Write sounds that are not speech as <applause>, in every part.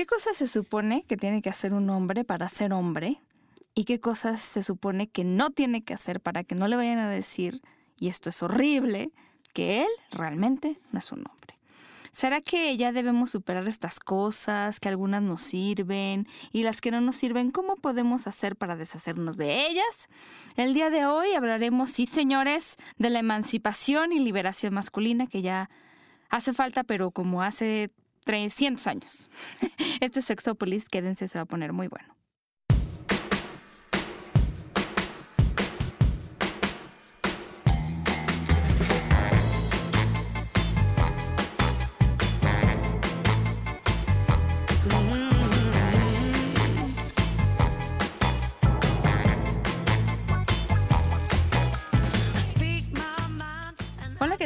¿Qué cosas se supone que tiene que hacer un hombre para ser hombre? ¿Y qué cosas se supone que no tiene que hacer para que no le vayan a decir, y esto es horrible, que él realmente no es un hombre? ¿Será que ya debemos superar estas cosas, que algunas nos sirven y las que no nos sirven, cómo podemos hacer para deshacernos de ellas? El día de hoy hablaremos, sí señores, de la emancipación y liberación masculina que ya hace falta, pero como hace 300 años. <laughs> Esto es Sexópolis, quédense, se va a poner muy bueno.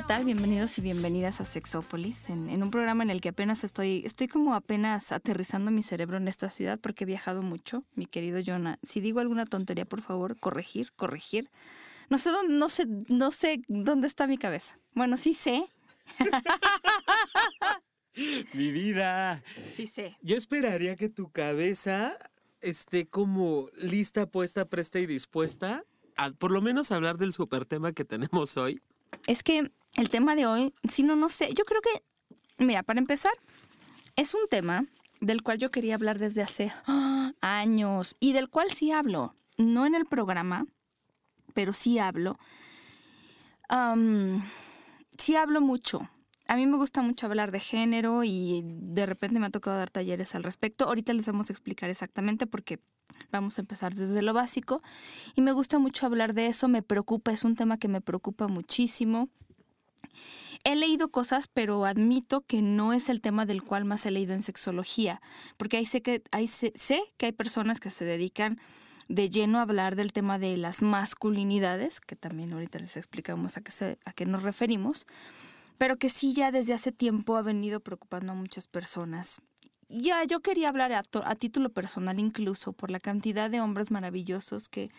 Tal? Bienvenidos y bienvenidas a Sexópolis, en, un programa en el que apenas estoy, estoy como apenas aterrizando mi cerebro en esta ciudad porque he viajado mucho, mi querido Jonah. Si digo alguna tontería, por favor, corregir, corregir. No sé dónde, no sé, no sé dónde está mi cabeza. Bueno, sí sé. <laughs> mi vida. Sí sé. Yo esperaría que tu cabeza esté como lista, puesta, presta y dispuesta a por lo menos hablar del super tema que tenemos hoy. Es que el tema de hoy, si no, no sé, yo creo que, mira, para empezar, es un tema del cual yo quería hablar desde hace años y del cual sí hablo, no en el programa, pero sí hablo. sí hablo mucho. A mí me gusta mucho hablar de género y de repente me ha tocado dar talleres al respecto. Ahorita les vamos a explicar exactamente porque vamos a empezar desde lo básico. Y me gusta mucho hablar de eso, me preocupa, es un tema que me preocupa muchísimo. He leído cosas, pero admito que no es el tema del cual más he leído en sexología, porque ahí sé que, hay, sé, que hay personas que se dedican de lleno a hablar del tema de las masculinidades, que también ahorita les explicamos a qué, a qué nos referimos, pero que sí ya desde hace tiempo ha venido preocupando a muchas personas. Ya, yo quería hablar a, a título personal incluso por la cantidad de hombres maravillosos que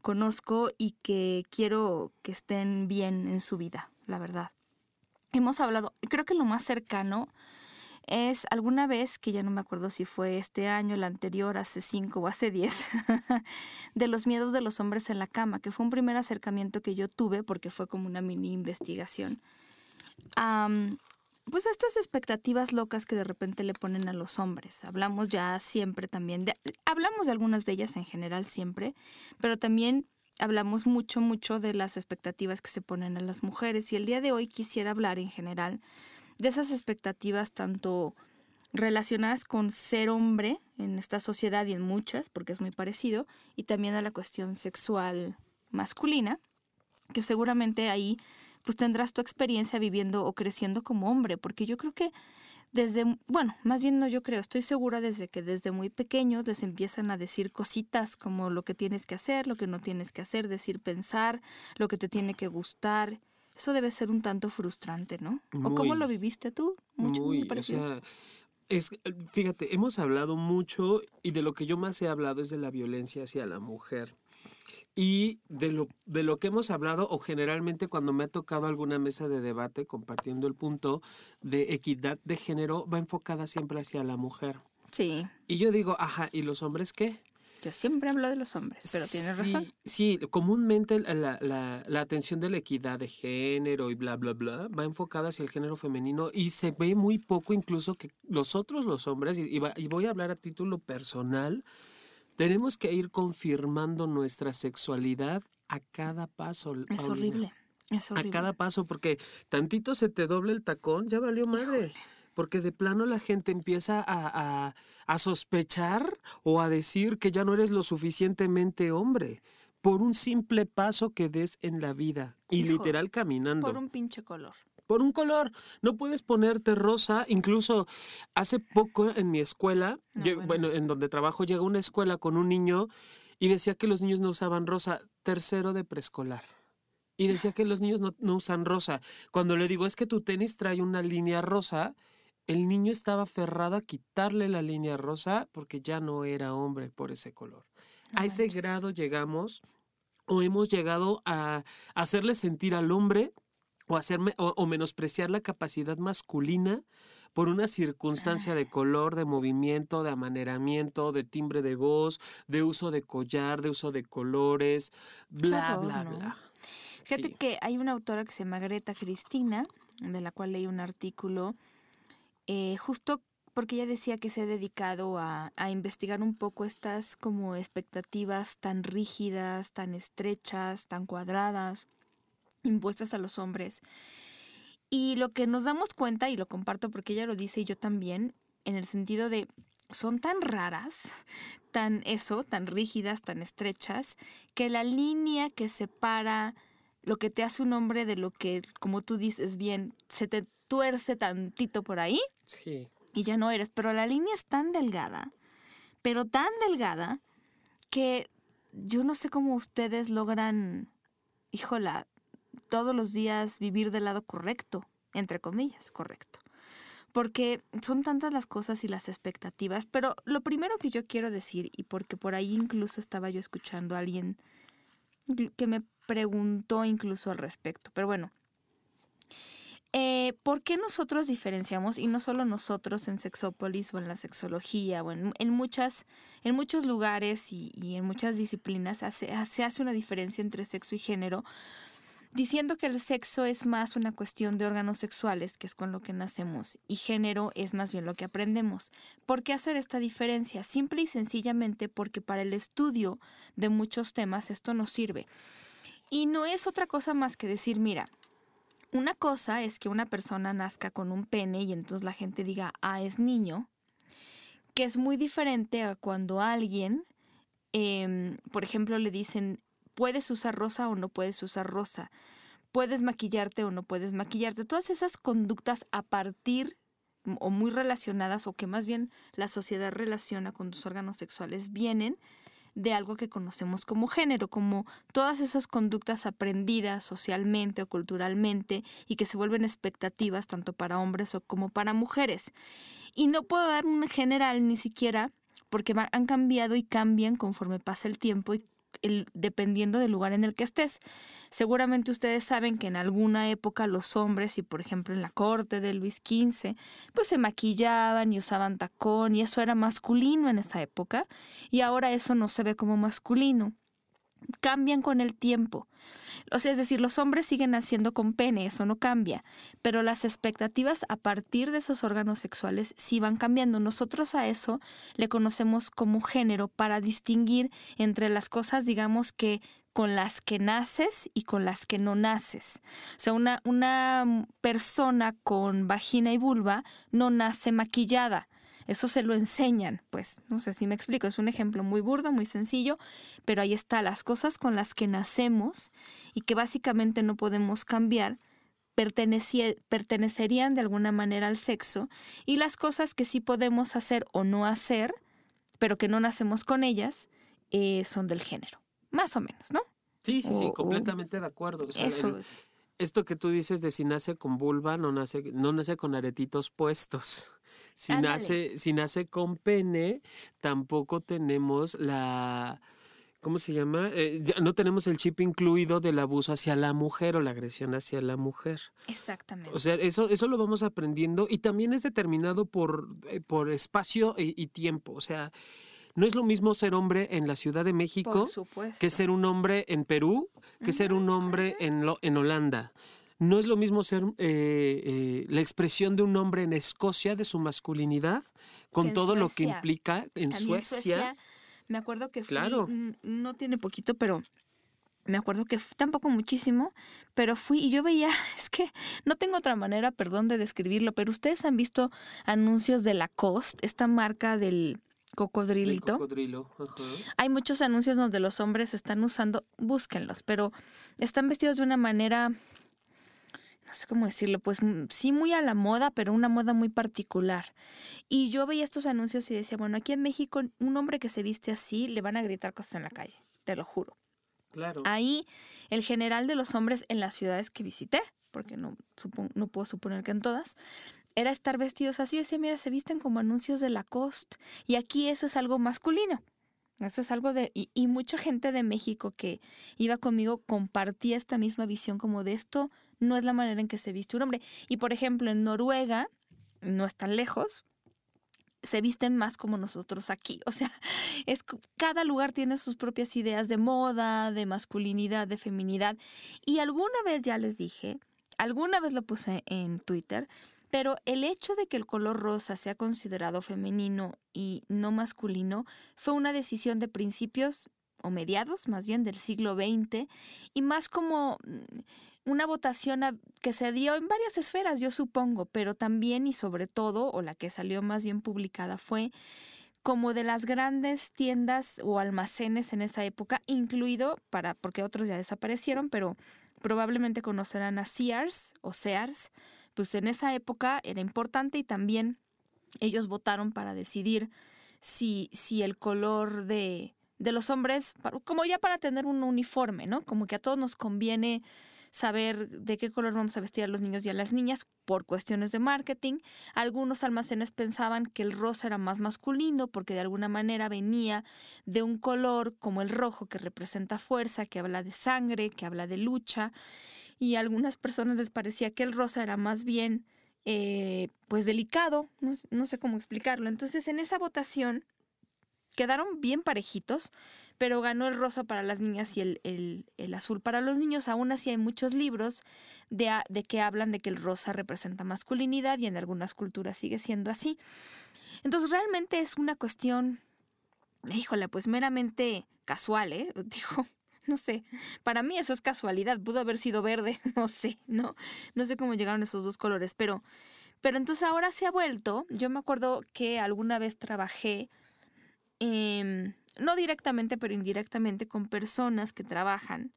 conozco y que quiero que estén bien en su vida, la verdad hemos hablado, creo que lo más cercano es alguna vez, que ya no me acuerdo si fue este año, el anterior, hace cinco o hace diez, <laughs> de los miedos de los hombres en la cama, que fue un primer acercamiento que yo tuve porque fue como una mini investigación. Pues estas expectativas locas que de repente le ponen a los hombres. Hablamos ya siempre también, de, hablamos de algunas de ellas en general siempre, pero también hablamos mucho, mucho de las expectativas que se ponen a las mujeres y el día de hoy quisiera hablar en general de esas expectativas tanto relacionadas con ser hombre en esta sociedad y en muchas, porque es muy parecido, y también a la cuestión sexual masculina, que seguramente ahí pues tendrás tu experiencia viviendo o creciendo como hombre, porque yo creo que desde, bueno, más bien no yo creo, estoy segura desde que desde muy pequeños les empiezan a decir cositas como lo que tienes que hacer, lo que no tienes que hacer, decir pensar, lo que te tiene que gustar. Eso debe ser un tanto frustrante, ¿no? ¿O cómo lo viviste tú? Mucho, muy, o sea, es, fíjate, hemos hablado mucho y de lo que yo más he hablado es de la violencia hacia la mujer. Y de lo, de lo que hemos hablado, o generalmente cuando me ha tocado alguna mesa de debate compartiendo el punto de equidad de género, va enfocada siempre hacia la mujer. Sí. Y yo digo, ajá, ¿y los hombres qué? Yo siempre hablo de los hombres, pero tienes razón. Sí, comúnmente la, la, la, atención de la equidad de género y bla, bla, bla, va enfocada hacia el género femenino y se ve muy poco incluso que nosotros los hombres, y, y voy a hablar a título personal, tenemos que ir confirmando nuestra sexualidad a cada paso. Es horrible. Es horrible. A cada paso, porque tantito se te doble el tacón, ya valió madre. Porque de plano la gente empieza a, a, sospechar o a decir que ya no eres lo suficientemente hombre por un simple paso que des en la vida y literal caminando. Por un pinche color por un color. No puedes ponerte rosa. Incluso hace poco en mi escuela, bueno. en donde trabajo, llegó una escuela con un niño y decía que los niños no usaban rosa, tercero de preescolar. Y decía que los niños no, no usan rosa. Cuando le digo, es que tu tenis trae una línea rosa, el niño estaba aferrado a quitarle la línea rosa porque ya no era hombre por ese color. a ese grado llegamos o hemos llegado a hacerle sentir al hombre o, hacerme, o, menospreciar la capacidad masculina por una circunstancia de color, de movimiento, de amaneramiento, de timbre de voz, de uso de collar, de uso de colores, bla, bla, bla. Fíjate que hay una autora que se llama Greta Cristina, de la cual leí un artículo, eh, justo porque ella decía que se ha dedicado a, a, investigar un poco estas como expectativas tan rígidas, tan estrechas, tan cuadradas, impuestas a los hombres. Y lo que nos damos cuenta, y lo comparto porque ella lo dice y yo también, en el sentido de son tan raras, tan eso, tan rígidas, tan estrechas, que la línea que separa lo que te hace un hombre de lo que, como tú dices bien, se te tuerce tantito por ahí. Sí. Y ya no eres. Pero la línea es tan delgada, pero tan delgada, que yo no sé cómo ustedes logran, híjola, todos los días vivir del lado correcto, entre comillas, correcto. Porque son tantas las cosas y las expectativas, pero lo primero que yo quiero decir, y porque por ahí incluso estaba yo escuchando a alguien que me preguntó incluso al respecto, pero bueno, eh, ¿por qué nosotros diferenciamos, y no solo nosotros en Sexópolis o en la sexología o en, muchas, en muchos lugares y, en muchas disciplinas hace, se hace una diferencia entre sexo y género? Diciendo que el sexo es más una cuestión de órganos sexuales, que es con lo que nacemos, y género es más bien lo que aprendemos. ¿Por qué hacer esta diferencia? Simple y sencillamente porque para el estudio de muchos temas esto nos sirve. Y no es otra cosa más que decir, mira, una cosa es que una persona nazca con un pene y entonces la gente diga, ah, es niño, que es muy diferente a cuando alguien, em, por ejemplo, le dicen, puedes usar rosa o no puedes usar rosa, puedes maquillarte o no puedes maquillarte. Todas esas conductas a partir o muy relacionadas o que más bien la sociedad relaciona con tus órganos sexuales vienen de algo que conocemos como género, como todas esas conductas aprendidas socialmente o culturalmente y que se vuelven expectativas tanto para hombres como para mujeres. Y no puedo dar un general ni siquiera porque han cambiado y cambian conforme pasa el tiempo dependiendo del lugar en el que estés. Seguramente ustedes saben que en alguna época los hombres, y por ejemplo en la corte de Luis XV, pues se maquillaban y usaban tacón y eso era masculino en esa época y ahora eso no se ve como masculino. Cambian con el tiempo. O sea, es decir, los hombres siguen naciendo con pene, eso no cambia, pero las expectativas a partir de esos órganos sexuales sí van cambiando. Nosotros a eso le conocemos como género para distinguir entre las cosas, digamos que con las que naces y con las que no naces. O sea, una, una persona con vagina y vulva no nace maquillada eso se lo enseñan, pues, no sé si me explico, es un ejemplo muy burdo, muy sencillo, pero ahí está, las cosas con las que nacemos y que básicamente no podemos cambiar, pertenecerían de alguna manera al sexo y las cosas que sí podemos hacer o no hacer, pero que no nacemos con ellas, eh, son del género, más o menos, ¿no? Sí, sí, sí, completamente de acuerdo. Eso es. Esto que tú dices de si nace con vulva, no nace, no nace con aretitos puestos. Si nace, si nace con pene, tampoco tenemos la... ¿Cómo se llama? Eh, no tenemos el chip incluido del abuso hacia la mujer o la agresión hacia la mujer. Exactamente. O sea, eso, eso lo vamos aprendiendo y también es determinado por, eh, por espacio y, tiempo. O sea, no es lo mismo ser hombre en la Ciudad de México que ser un hombre en Perú, que ser un hombre en, lo, en Holanda. No es lo mismo ser eh, eh, la expresión de un hombre en Escocia de su masculinidad, con todo lo que implica en Suecia. Me acuerdo que fui, claro. no tiene poquito, pero me acuerdo que tampoco muchísimo, pero fui y yo veía, <laughs> es que no tengo otra manera, perdón, de describirlo, pero ustedes han visto anuncios de Lacoste, esta marca del cocodrilito. cocodrilo. Hay muchos anuncios donde los hombres están usando, búsquenlos, pero están vestidos de una manera no sé cómo decirlo, pues mm, sí muy a la moda, pero una moda muy particular. Y yo veía estos anuncios y decía, bueno, aquí en México un hombre que se viste así le van a gritar cosas en la calle, te lo juro. Claro. Ahí el general de los hombres en las ciudades que visité, porque no, no puedo suponer que en todas, era estar vestidos así. Yo decía, mira, se visten como anuncios de Lacoste. Y aquí eso es algo masculino. Eso es algo de... Y, y, mucha gente de México que iba conmigo compartía esta misma visión como de esto no es la manera en que se viste un hombre. Y por ejemplo, en Noruega, no están lejos, se visten más como nosotros aquí. O sea, <laughs> es, cada lugar tiene sus propias ideas de moda, de masculinidad, de feminidad. Y alguna vez ya les dije, alguna vez lo puse en Twitter, pero el hecho de que el color rosa sea considerado femenino y no masculino fue una decisión de principios o mediados más bien del siglo XX y más como mm, una votación que se dio en varias esferas, yo supongo, pero también y sobre todo, o la que salió más bien publicada fue como de las grandes tiendas o almacenes en esa época, incluido para porque otros ya desaparecieron, pero probablemente conocerán a Sears o Sears, pues en esa época era importante y también ellos votaron para decidir si, si el color de, de los hombres, como ya para tener un uniforme, ¿no? Como que a todos nos conviene saber de qué color vamos a vestir a los niños y a las niñas por cuestiones de marketing. Algunos almacenes pensaban que el rosa era más masculino porque de alguna manera venía de un color como el rojo que representa fuerza, que habla de sangre, que habla de lucha y a algunas personas les parecía que el rosa era más bien eh, pues delicado, no, sé cómo explicarlo. Entonces en esa votación quedaron bien parejitos, pero ganó el rosa para las niñas y el, el, azul para los niños. Aún así hay muchos libros de, de, que hablan de que el rosa representa masculinidad y en algunas culturas sigue siendo así. Entonces realmente es una cuestión, híjole, pues meramente casual, ¿eh? <laughs> Dijo, no sé, para mí eso es casualidad, pudo haber sido verde, <laughs> no sé, no, no sé cómo llegaron esos dos colores, pero, pero entonces ahora se ha vuelto, yo me acuerdo que alguna vez trabajé, no directamente, pero indirectamente con personas que trabajan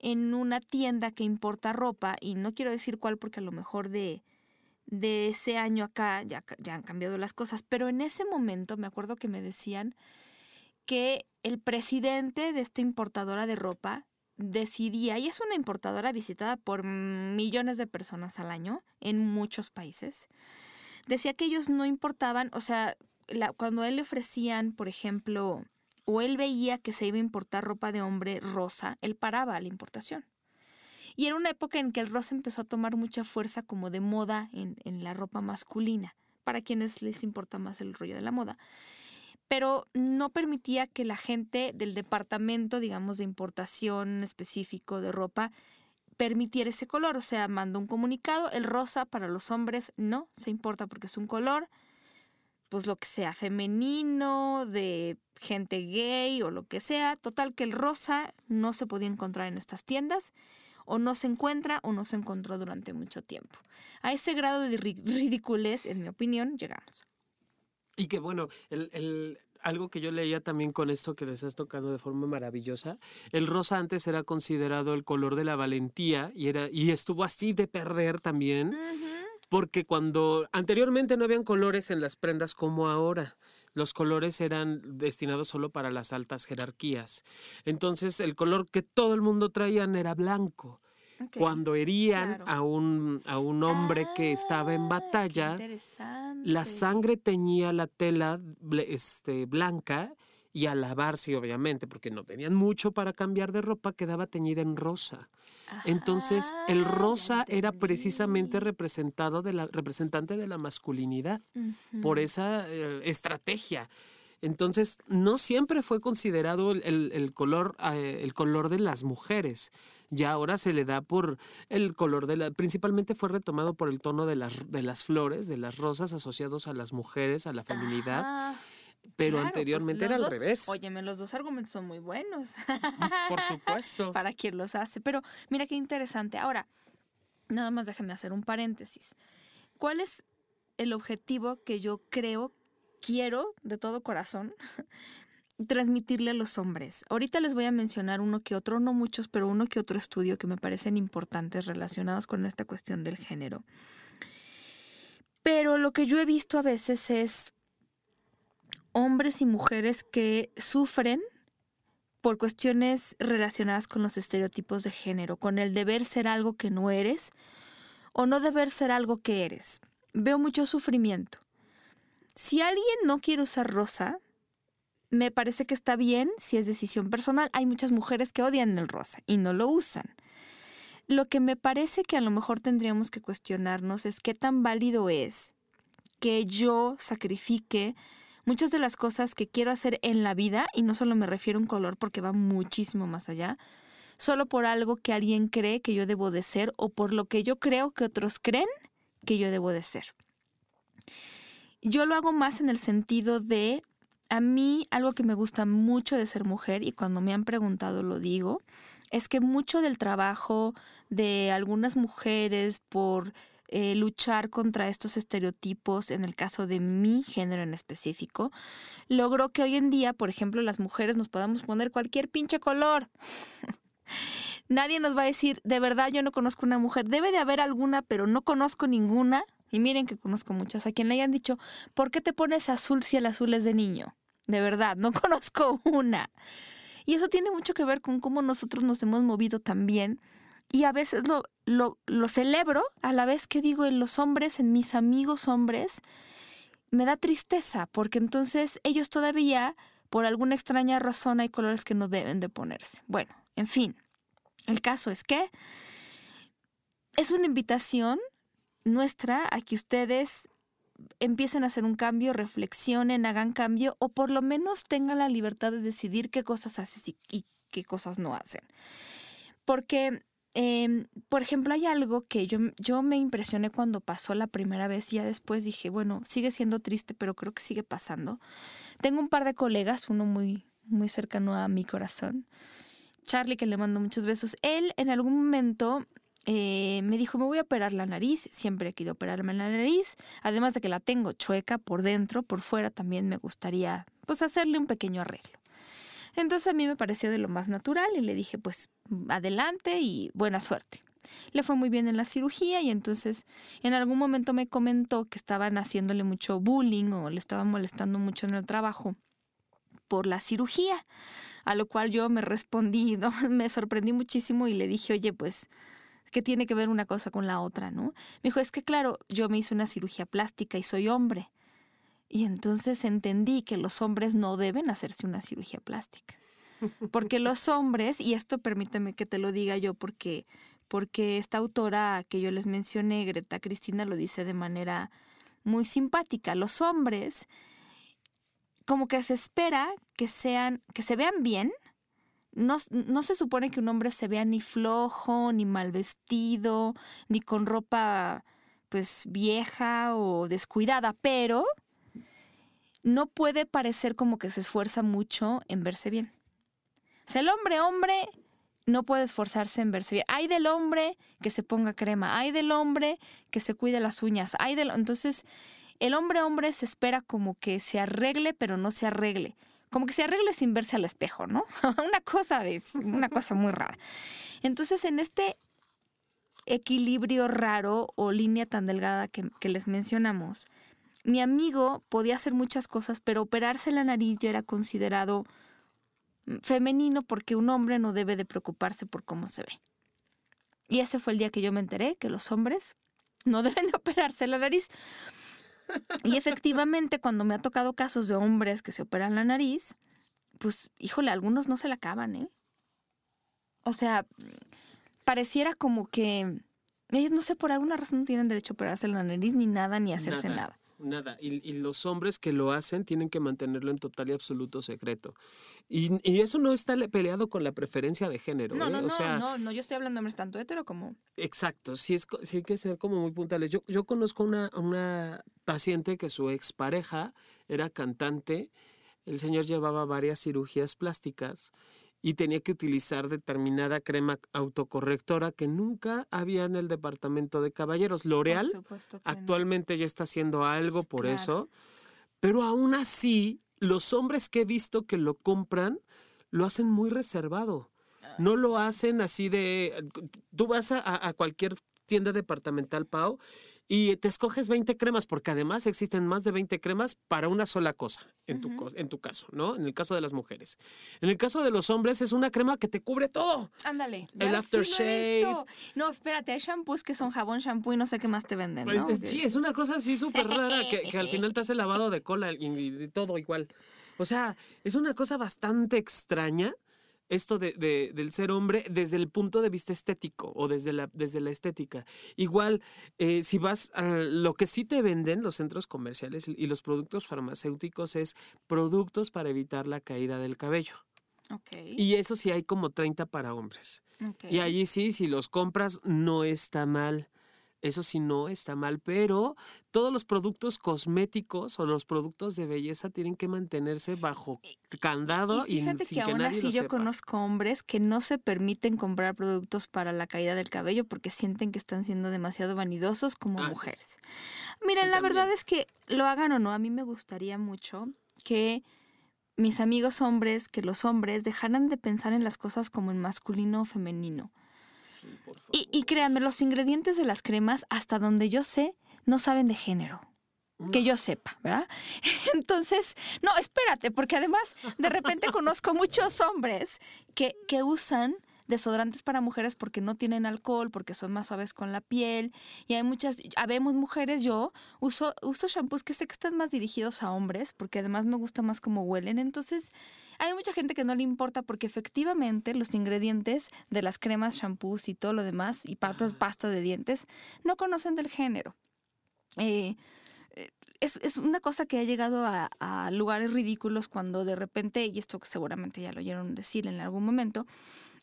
en una tienda que importa ropa, y no quiero decir cuál porque a lo mejor de, de ese año acá ya, ya han cambiado las cosas, pero en ese momento me acuerdo que me decían que el presidente de esta importadora de ropa decidía, y es una importadora visitada por millones de personas al año en muchos países, decía que ellos no importaban, o sea, cuando él le ofrecían, por ejemplo, o él veía que se iba a importar ropa de hombre rosa, él paraba la importación. Y era una época en que el rosa empezó a tomar mucha fuerza como de moda en, en la ropa masculina, para quienes les importa más el rollo de la moda pero no permitía que la gente del departamento, digamos, de importación específico de ropa, permitiera ese color. O sea, mandó un comunicado, el rosa para los hombres no se importa porque es un color, pues lo que sea, femenino, de gente gay o lo que sea. Total que el rosa no se podía encontrar en estas tiendas o no se encuentra o no se encontró durante mucho tiempo. A ese grado de ridiculez, en mi opinión, llegamos. Y que bueno, el, algo que yo leía también con esto que les estás tocando de forma maravillosa, el rosa antes era considerado el color de la valentía y, era, y estuvo así de perder también. Porque cuando anteriormente no habían colores en las prendas como ahora, los colores eran destinados solo para las altas jerarquías. Entonces el color que todo el mundo traían era blanco. Cuando herían a, un, a un hombre que estaba en ah, batalla, la sangre teñía la tela este, blanca y al lavarse, obviamente, porque no tenían mucho para cambiar de ropa, quedaba teñida en rosa. Entonces, el rosa era precisamente representado de la, representante de la masculinidad por esa eh, estrategia. Entonces, no siempre fue considerado el, color, eh, el color de las mujeres ya ahora se le da por el color de la, principalmente fue retomado por el tono de las, de las flores, de las rosas asociados a las mujeres, a la feminidad. Pero pues, anteriormente era al revés. Óyeme, los dos argumentos son muy buenos. Por supuesto. <laughs> Para quien los hace. Pero mira qué interesante. Ahora, nada más déjame hacer un paréntesis. ¿Cuál es el objetivo que yo creo, quiero de todo corazón <laughs> transmitirle a los hombres. Ahorita les voy a mencionar uno que otro, no muchos, pero uno que otro estudio que me parecen importantes relacionados con esta cuestión del género. Pero lo que yo he visto a veces es hombres y mujeres que sufren por cuestiones relacionadas con los estereotipos de género, con el deber ser algo que no eres o no deber ser algo que eres. Veo mucho sufrimiento. Si alguien no quiere usar rosa, me parece que está bien si es decisión personal. Hay muchas mujeres que odian el rosa y no lo usan. Lo que me parece que a lo mejor tendríamos que cuestionarnos es qué tan válido es que yo sacrifique muchas de las cosas que quiero hacer en la vida, y no solo me refiero a un color porque va muchísimo más allá, solo por algo que alguien cree que yo debo de ser o por lo que yo creo que otros creen que yo debo de ser. Yo lo hago más en el sentido de, a mí algo que me gusta mucho de ser mujer, y cuando me han preguntado lo digo, es que mucho del trabajo de algunas mujeres por eh, luchar contra estos estereotipos, en el caso de mi género en específico, logró que hoy en día, por ejemplo, las mujeres nos podamos poner cualquier pinche color. <laughs> Nadie nos va a decir, de verdad yo no conozco una mujer, debe de haber alguna, pero no conozco ninguna. Y miren que conozco muchas, a quien le hayan dicho, ¿por qué te pones azul si el azul es de niño? De verdad, no <laughs> conozco una. Y eso tiene mucho que ver con cómo nosotros nos hemos movido también. Y a veces lo, lo, celebro a la vez que digo en los hombres, en mis amigos hombres, me da tristeza, porque entonces ellos todavía, por alguna extraña razón, hay colores que no deben de ponerse. Bueno, en fin, el caso es que es una invitación nuestra a que ustedes empiecen a hacer un cambio, reflexionen, hagan cambio o por lo menos tengan la libertad de decidir qué cosas hacen y qué cosas no hacen. Porque, em, por ejemplo, hay algo que yo, yo me impresioné cuando pasó la primera vez y ya después dije, bueno, sigue siendo triste, pero creo que sigue pasando. Tengo un par de colegas, uno muy, muy cercano a mi corazón, Charlie, que le mando muchos besos. Él en algún momento eh, me dijo, me voy a operar la nariz, siempre he querido operarme la nariz, además de que la tengo chueca por dentro, por fuera también me gustaría pues hacerle un pequeño arreglo. Entonces a mí me pareció de lo más natural y le dije pues adelante y buena suerte. Le fue muy bien en la cirugía y entonces en algún momento me comentó que estaban haciéndole mucho bullying o le estaban molestando mucho en el trabajo por la cirugía, a lo cual yo me respondí, <laughs> me sorprendí muchísimo y le dije, oye, pues que tiene que ver una cosa con la otra, ¿no? Me dijo, es que claro, yo me hice una cirugía plástica y soy hombre. Y entonces entendí que los hombres no deben hacerse una cirugía plástica. <laughs> Porque los hombres, y esto permíteme que te lo diga yo porque, porque esta autora que yo les mencioné, Greta Cristina, lo dice de manera muy simpática. Los hombres, como que se espera que sean, que se vean bien, no, se supone que un hombre se vea ni flojo, ni mal vestido, ni con ropa pues vieja o descuidada, pero no puede parecer como que se esfuerza mucho en verse bien. O sea, el hombre, hombre, no puede esforzarse en verse bien. Hay del hombre que se ponga crema, hay del hombre que se cuide las uñas, hay del... Entonces, el hombre, hombre se espera como que se arregle, pero no se arregle como que se arregle sin verse al espejo, ¿no? <laughs> una cosa es una cosa muy rara. Entonces, en este equilibrio raro o línea tan delgada que, les mencionamos, mi amigo podía hacer muchas cosas, pero operarse la nariz ya era considerado femenino porque un hombre no debe de preocuparse por cómo se ve. Y ese fue el día que yo me enteré que los hombres no <laughs> deben de operarse la nariz y efectivamente, cuando me ha tocado casos de hombres que se operan la nariz, pues, híjole, algunos no se la acaban, ¿eh? O sea, pareciera como que ellos, no sé, por alguna razón no tienen derecho a operarse la nariz ni nada, ni hacerse nada. Nada. Y, los hombres que lo hacen tienen que mantenerlo en total y absoluto secreto. Y, eso no está peleado con la preferencia de género. No, ¿eh? no, o sea, no, no, yo estoy hablando de hombres tanto hetero como... Exacto, sí, es, sí hay que ser como muy puntuales. Yo, yo conozco una, una paciente que su expareja era cantante, el señor llevaba varias cirugías plásticas y tenía que utilizar determinada crema autocorrectora que nunca había en el departamento de caballeros. L'Oreal actualmente ya está haciendo algo por eso, pero aún así los hombres que he visto que lo compran lo hacen muy reservado. Ah, no lo hacen así de... Tú vas a, a cualquier tienda departamental, Pau, y te escoges 20 cremas, porque además existen más de 20 cremas para una sola cosa, en, tu, en tu caso, ¿no? En el caso de las mujeres. En el caso de los hombres es una crema que te cubre todo. Ándale. El aftershave. no, espérate, hay shampoos que son jabón, shampoo y no sé qué más te venden, ¿no? Pues, sí, es una cosa así súper rara que, que, al <laughs> final te hace lavado de cola y, y todo igual. O sea, es una cosa bastante extraña esto de, del ser hombre desde el punto de vista estético o desde la, desde la estética. Igual, eh, si vas a lo que sí te venden los centros comerciales y los productos farmacéuticos es productos para evitar la caída del cabello. Y eso sí hay como 30 para hombres. Y allí sí, si los compras, no está mal. Eso sí no está mal, pero todos los productos cosméticos o los productos de belleza tienen que mantenerse bajo candado y, fíjate sin que, que aún así yo conozco hombres que no se permiten comprar productos para la caída del cabello porque sienten que están siendo demasiado vanidosos como ah, mujeres. Miren, la verdad es que lo hagan o no, a mí me gustaría mucho que mis amigos hombres, que los hombres dejaran de pensar en las cosas como en masculino o femenino. Y, créanme, los ingredientes de las cremas, hasta donde yo sé, no saben de género. Que yo sepa, ¿verdad? <laughs> Entonces, no, espérate, porque además de repente <laughs> conozco muchos hombres que, que usan desodorantes para mujeres porque no tienen alcohol, porque son más suaves con la piel. Y hay muchas, habemos mujeres, yo uso, uso shampoos que sé que están más dirigidos a hombres, porque además me gusta más cómo huelen. Entonces, hay mucha gente que no le importa porque efectivamente los ingredientes de las cremas, shampoos y todo lo demás, y pastas, pasta de dientes, no conocen del género. Eh, eh, es, una cosa que ha llegado a, a, lugares ridículos cuando de repente, y esto seguramente ya lo oyeron decir en algún momento,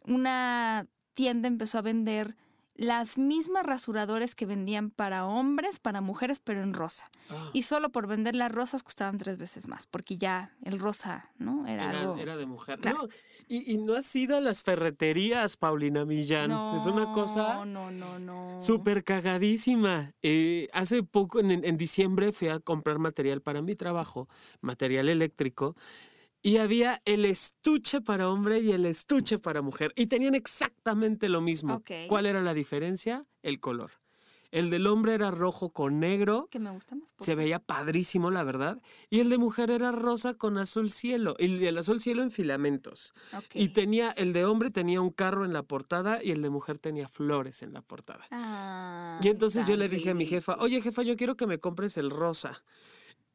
una tienda empezó a vender las mismas rasuradores que vendían para hombres, para mujeres, pero en rosa. Ah. Y solo por vender las rosas costaban tres veces más, porque ya el rosa, ¿no? Era, algo... Era de mujer. No, y, no has ido a las ferreterías, Paulina Millán. es una cosa... No, no, no. Súper cagadísima. Eh, hace poco, en, en diciembre, fui a comprar material para mi trabajo, material eléctrico. Y había el estuche para hombre y el estuche para mujer. Y tenían exactamente lo mismo. ¿Cuál era la diferencia? El color. El del hombre era rojo con negro. Que me gusta más. Se veía padrísimo, la verdad. Y el de mujer era rosa con azul cielo. Y el azul cielo en filamentos. Y tenía, el de hombre tenía un carro en la portada y el de mujer tenía flores en la portada. Ah, y entonces yo le dije a mi jefa, oye jefa, yo quiero que me compres el rosa.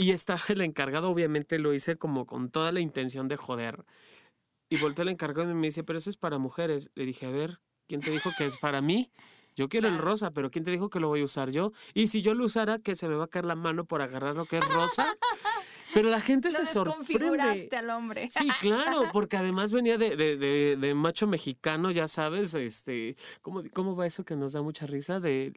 Y estaba el encargado, obviamente lo hice como con toda la intención de joder. Y volteó el encargado y me dice, pero ese es para mujeres. Le dije, a ver, ¿quién te dijo que es para mí? Yo quiero el rosa, pero ¿quién te dijo que lo voy a usar yo? Y si yo lo usara, que se me va a caer la mano por agarrar lo que es rosa. <laughs> Pero la gente se sorprende. al hombre. Sí, <laughs> claro, porque además venía de, de, de, macho mexicano, ya sabes, este, ¿cómo, ¿cómo va eso que nos da mucha risa? De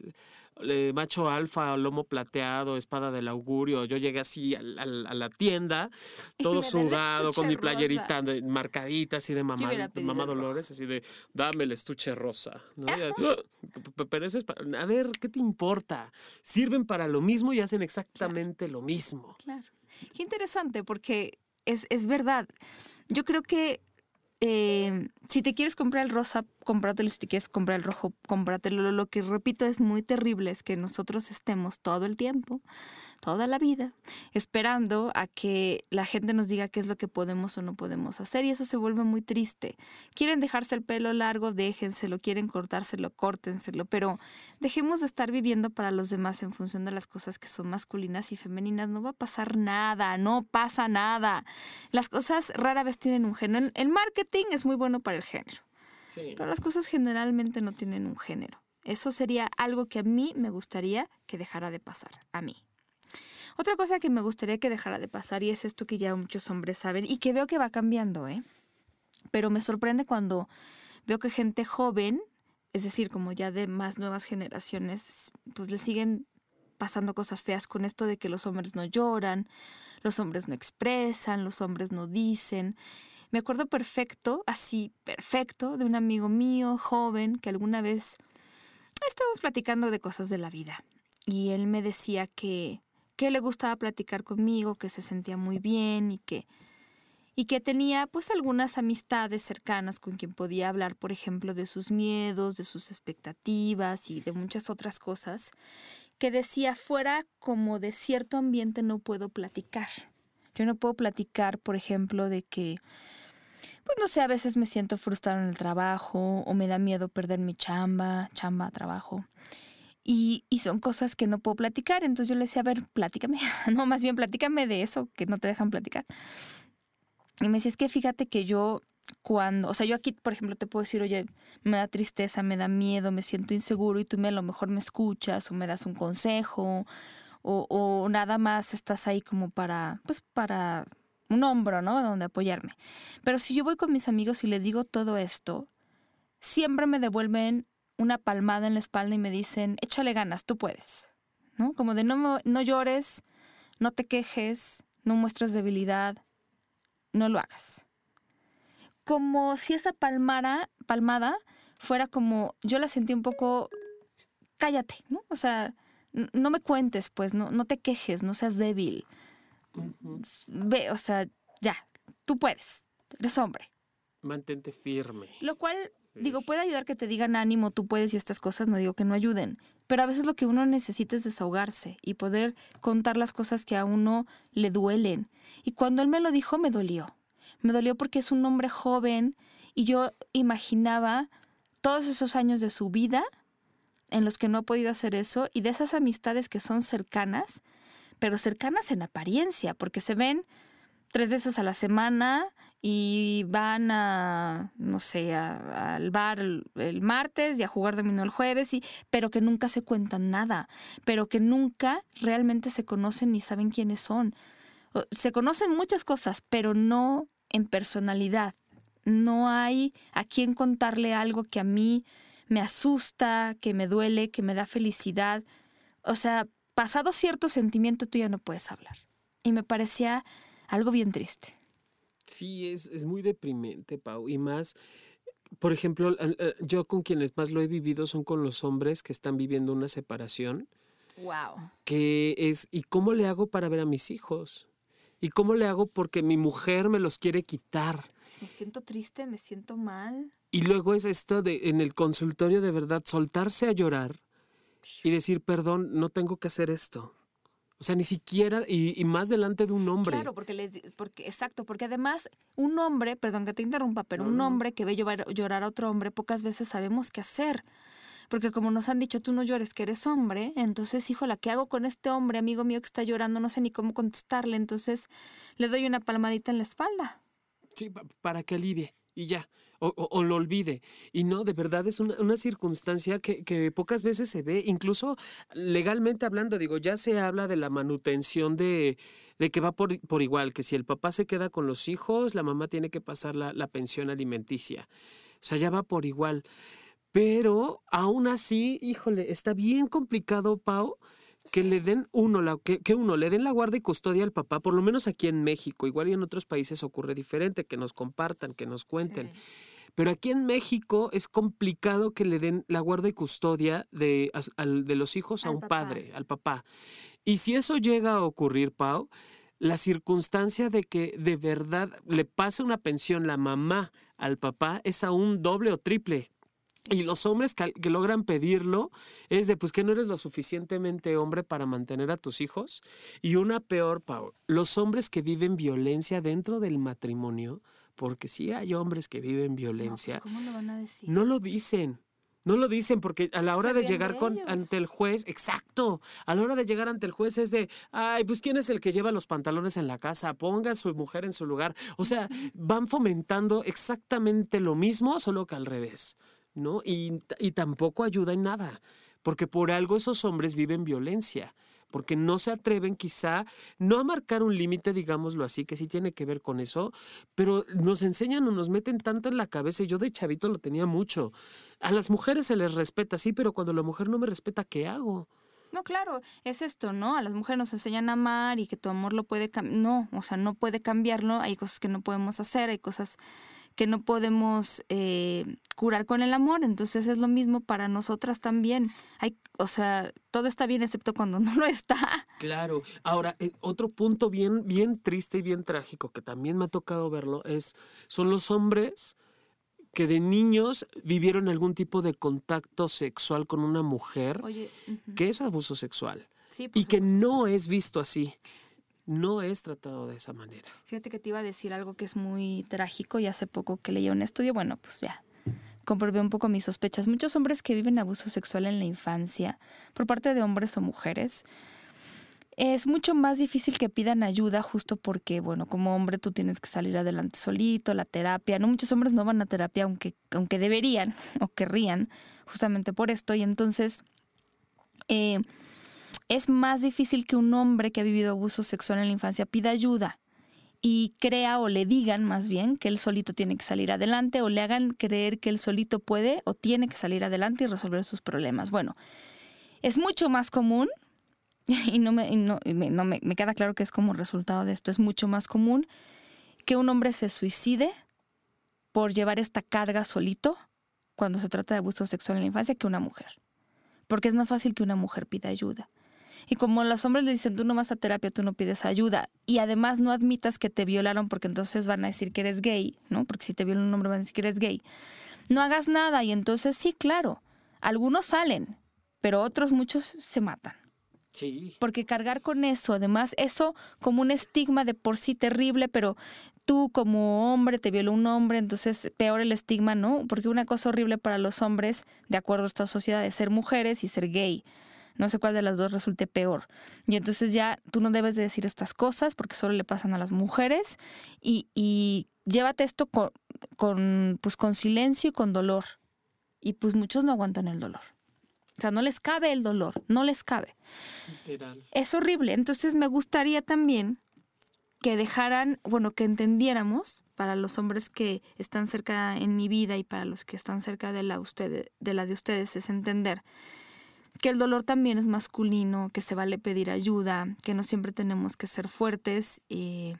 macho alfa, lomo plateado, espada del augurio. Yo llegué así a, la tienda, todo sudado, con mi playerita marcadita, así de mamá, mamá Dolores, así de, dame el estuche rosa. <laughs> Pero eso es a ver, ¿qué te importa? Sirven para lo mismo y hacen exactamente lo mismo. Claro. Qué interesante, porque es, es verdad. Yo creo que eh, si te quieres comprar el rosa, cómpratelo. Si te quieres comprar el rojo, cómpratelo. Lo que repito es muy terrible es que nosotros estemos todo el tiempo toda la vida esperando a que la gente nos diga qué es lo que podemos o no podemos hacer y eso se vuelve muy triste. Quieren dejarse el pelo largo, déjenselo, quieren cortárselo, córtenselo, pero dejemos de estar viviendo para los demás en función de las cosas que son masculinas y femeninas. No va a pasar nada, no pasa nada. Las cosas rara vez tienen un género. El marketing es muy bueno para el género, pero las cosas generalmente no tienen un género. Eso sería algo que a mí me gustaría que dejara de pasar, a mí. Otra cosa que me gustaría que dejara de pasar, y es esto que ya muchos hombres saben, y que veo que va cambiando, ¿eh? Pero me sorprende cuando veo que gente joven, es decir, como ya de más nuevas generaciones, pues le siguen pasando cosas feas con esto de que los hombres no lloran, los hombres no expresan, los hombres no dicen. Me acuerdo perfecto, así perfecto, de un amigo mío, joven, que alguna vez estábamos platicando de cosas de la vida. Y él me decía que que le gustaba platicar conmigo, que se sentía muy bien y que y que tenía pues algunas amistades cercanas con quien podía hablar, por ejemplo, de sus miedos, de sus expectativas y de muchas otras cosas, que decía fuera como de cierto ambiente no puedo platicar. Yo no puedo platicar, por ejemplo, de que pues no sé, a veces me siento frustrado en el trabajo o me da miedo perder mi chamba, chamba, trabajo. Y, son cosas que no puedo platicar. Entonces yo le decía, a ver, platícame. <laughs> No, más bien platícame de eso que no te dejan platicar. Y me decía, es que fíjate que yo cuando, o sea, yo aquí, por ejemplo, te puedo decir, oye, me da tristeza, me da miedo, me siento inseguro y tú me, a lo mejor me escuchas o me das un consejo o, o nada más estás ahí como para, pues para un hombro, ¿no? Donde apoyarme. Pero si yo voy con mis amigos y les digo todo esto, siempre me devuelven una palmada en la espalda y me dicen, échale ganas, tú puedes, ¿no? Como de no, no llores, no te quejes, no muestres debilidad, no lo hagas. Como si esa palmada fuera como, yo la sentí un poco, cállate, ¿no? O sea, no me cuentes, pues, no, no te quejes, no seas débil. Ve, o sea, ya, tú puedes, eres hombre. Mantente firme. Lo cual, digo, puede ayudar que te digan ánimo, tú puedes y estas cosas, no digo que no ayuden, pero a veces lo que uno necesita es desahogarse y poder contar las cosas que a uno le duelen. Y cuando él me lo dijo, me dolió. Me dolió porque es un hombre joven y yo imaginaba todos esos años de su vida en los que no ha podido hacer eso y de esas amistades que son cercanas, pero cercanas en apariencia, porque se ven tres veces a la semana y van a, no sé, al bar el, martes y a jugar dominó el jueves, y, pero que nunca se cuentan nada, pero que nunca realmente se conocen ni saben quiénes son. Se conocen muchas cosas, pero no en personalidad. No hay a quien contarle algo que a mí me asusta, que me duele, que me da felicidad. O sea, pasado cierto sentimiento tú ya no puedes hablar. Y me parecía algo bien triste. Sí, es, es muy deprimente, Pau. Y más, por ejemplo, yo con quienes más lo he vivido son con los hombres que están viviendo una separación. Wow. Que es, ¿y cómo le hago para ver a mis hijos? ¿Y cómo le hago porque mi mujer me los quiere quitar? Me siento triste, me siento mal. Y luego es esto de en el consultorio de verdad soltarse a llorar y decir, perdón, no tengo que hacer esto. O sea, ni siquiera, y, más delante de un hombre. Claro, porque, les, porque, exacto, porque además un hombre, perdón que te interrumpa, pero un hombre que ve llorar, llorar a otro hombre, pocas veces sabemos qué hacer. Porque como nos han dicho, tú no llores, que eres hombre, entonces, híjola, ¿qué hago con este hombre, amigo mío que está llorando? No sé ni cómo contestarle, entonces le doy una palmadita en la espalda. Sí, para que alivie y ya, o, lo olvide. Y no, de verdad es una, circunstancia que, pocas veces se ve, incluso legalmente hablando, digo, ya se habla de la manutención de, de que va por, por, igual, que si el papá se queda con los hijos, la mamá tiene que pasar la, la pensión alimenticia. O sea, ya va por igual. Pero aún así, híjole, está bien complicado, Pau, que le den uno, la, que, que, uno le den la guarda y custodia al papá, por lo menos aquí en México, igual y en otros países ocurre diferente, que nos compartan, que nos cuenten. Pero aquí en México es complicado que le den la guarda y custodia de, de los hijos a un padre, al papá. Y si eso llega a ocurrir, Pau, la circunstancia de que de verdad le pase una pensión la mamá al papá es aún doble o triple y los hombres que, logran pedirlo es de, pues que no eres lo suficientemente hombre para mantener a tus hijos. Y una peor, Pau, los hombres que viven violencia dentro del matrimonio, porque sí hay hombres que viven violencia. No, pues, ¿Cómo lo van a decir? No lo dicen. No lo dicen porque a la hora de llegar con, ante el juez, exacto, a la hora de llegar ante el juez es de, ay, pues ¿quién es el que lleva los pantalones en la casa? Ponga a su mujer en su lugar. O sea, van fomentando exactamente lo mismo, solo que al revés. ¿No? Y, y tampoco ayuda en nada, porque por algo esos hombres viven violencia porque no se atreven quizá no a marcar un límite, digámoslo así, que sí tiene que ver con eso, pero nos enseñan o nos meten tanto en la cabeza, y yo de chavito lo tenía mucho. A las mujeres se les respeta, sí, pero cuando la mujer no me respeta, ¿qué hago? No, claro, es esto, ¿no? A las mujeres nos enseñan a amar y que tu amor lo puede cambiar. No, o sea, no puede cambiarlo. Hay cosas que no podemos hacer, hay cosas que no podemos eh, curar con el amor. Entonces es lo mismo para nosotras también. Hay, o sea, todo está bien excepto cuando <laughs> no lo está. Claro. Ahora, eh, otro punto bien, bien triste y bien trágico que también me ha tocado verlo es, son los hombres que de niños vivieron algún tipo de contacto sexual con una mujer, que es abuso sexual. y que no es visto así no es tratado de esa manera. Fíjate que te iba a decir algo que es muy trágico y hace poco que leí un estudio, bueno, pues ya comprobé un poco mis sospechas. Muchos hombres que viven abuso sexual en la infancia por parte de hombres o mujeres Es mucho más difícil que pidan ayuda justo porque, bueno, como hombre tú tienes que salir adelante solito, la terapia. No muchos hombres no van a terapia aunque, aunque deberían <laughs> o querrían, justamente por esto. Y entonces eh, es más difícil que un hombre que ha vivido abuso sexual en la infancia pida ayuda y crea o le digan más bien que él solito tiene que salir adelante o le hagan creer que él solito puede o tiene que salir adelante y resolver sus problemas. Bueno, es mucho más común <laughs> y no me, no, me, me queda claro que es como resultado de esto, es mucho más común que un hombre se suicide por llevar esta carga solito cuando se trata de abuso sexual en la infancia que una mujer. Porque es más fácil que una mujer pida ayuda. Y como los hombres le dicen, tú no vas a terapia, tú no pides ayuda, y además no admitas que te violaron porque entonces van a decir que eres gay, ¿no? Porque si te viola un hombre van a decir que eres gay. No hagas nada y entonces sí, claro, algunos salen, pero otros muchos se matan. Sí. Porque cargar con eso, además, eso como un estigma de por sí terrible, pero tú como hombre te violó un hombre, entonces peor el estigma, ¿no? Porque una cosa horrible para los hombres, de acuerdo a esta sociedad, es ser mujeres y ser gay. No sé cuál de las dos resulte peor. Y entonces ya tú no debes de decir estas cosas porque solo le pasan a las mujeres y, y llévate esto con, con, pues, con silencio y con dolor. Y pues muchos no aguantan el dolor. O sea, no les cabe el dolor, no les cabe. Es horrible. Entonces me gustaría también que dejaran, bueno, que entendiéramos para los hombres que están cerca en mi vida y para los que están cerca de la, ustedes, de, la de ustedes, es entender que el dolor también es masculino, que se vale pedir ayuda, que no siempre tenemos que ser fuertes eh,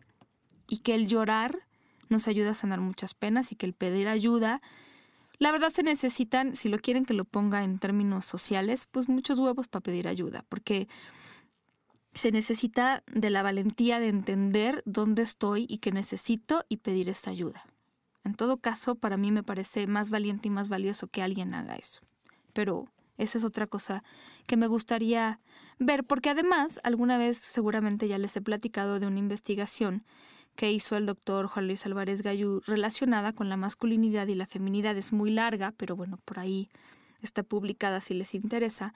y que el llorar nos ayuda a sanar muchas penas y que el pedir ayuda la verdad se necesitan, si lo quieren que lo ponga en términos sociales, pues muchos huevos para pedir ayuda, porque se necesita de la valentía de entender dónde estoy y que necesito y pedir esta ayuda. En todo caso, para mí me parece más valiente y más valioso que alguien haga eso. Pero esa es otra cosa que me gustaría ver, porque además, alguna vez seguramente ya les he platicado de una investigación que hizo el doctor Juan Luis Álvarez Gallú relacionada con la masculinidad y la feminidad. Es muy larga, pero bueno, por ahí está publicada si les interesa.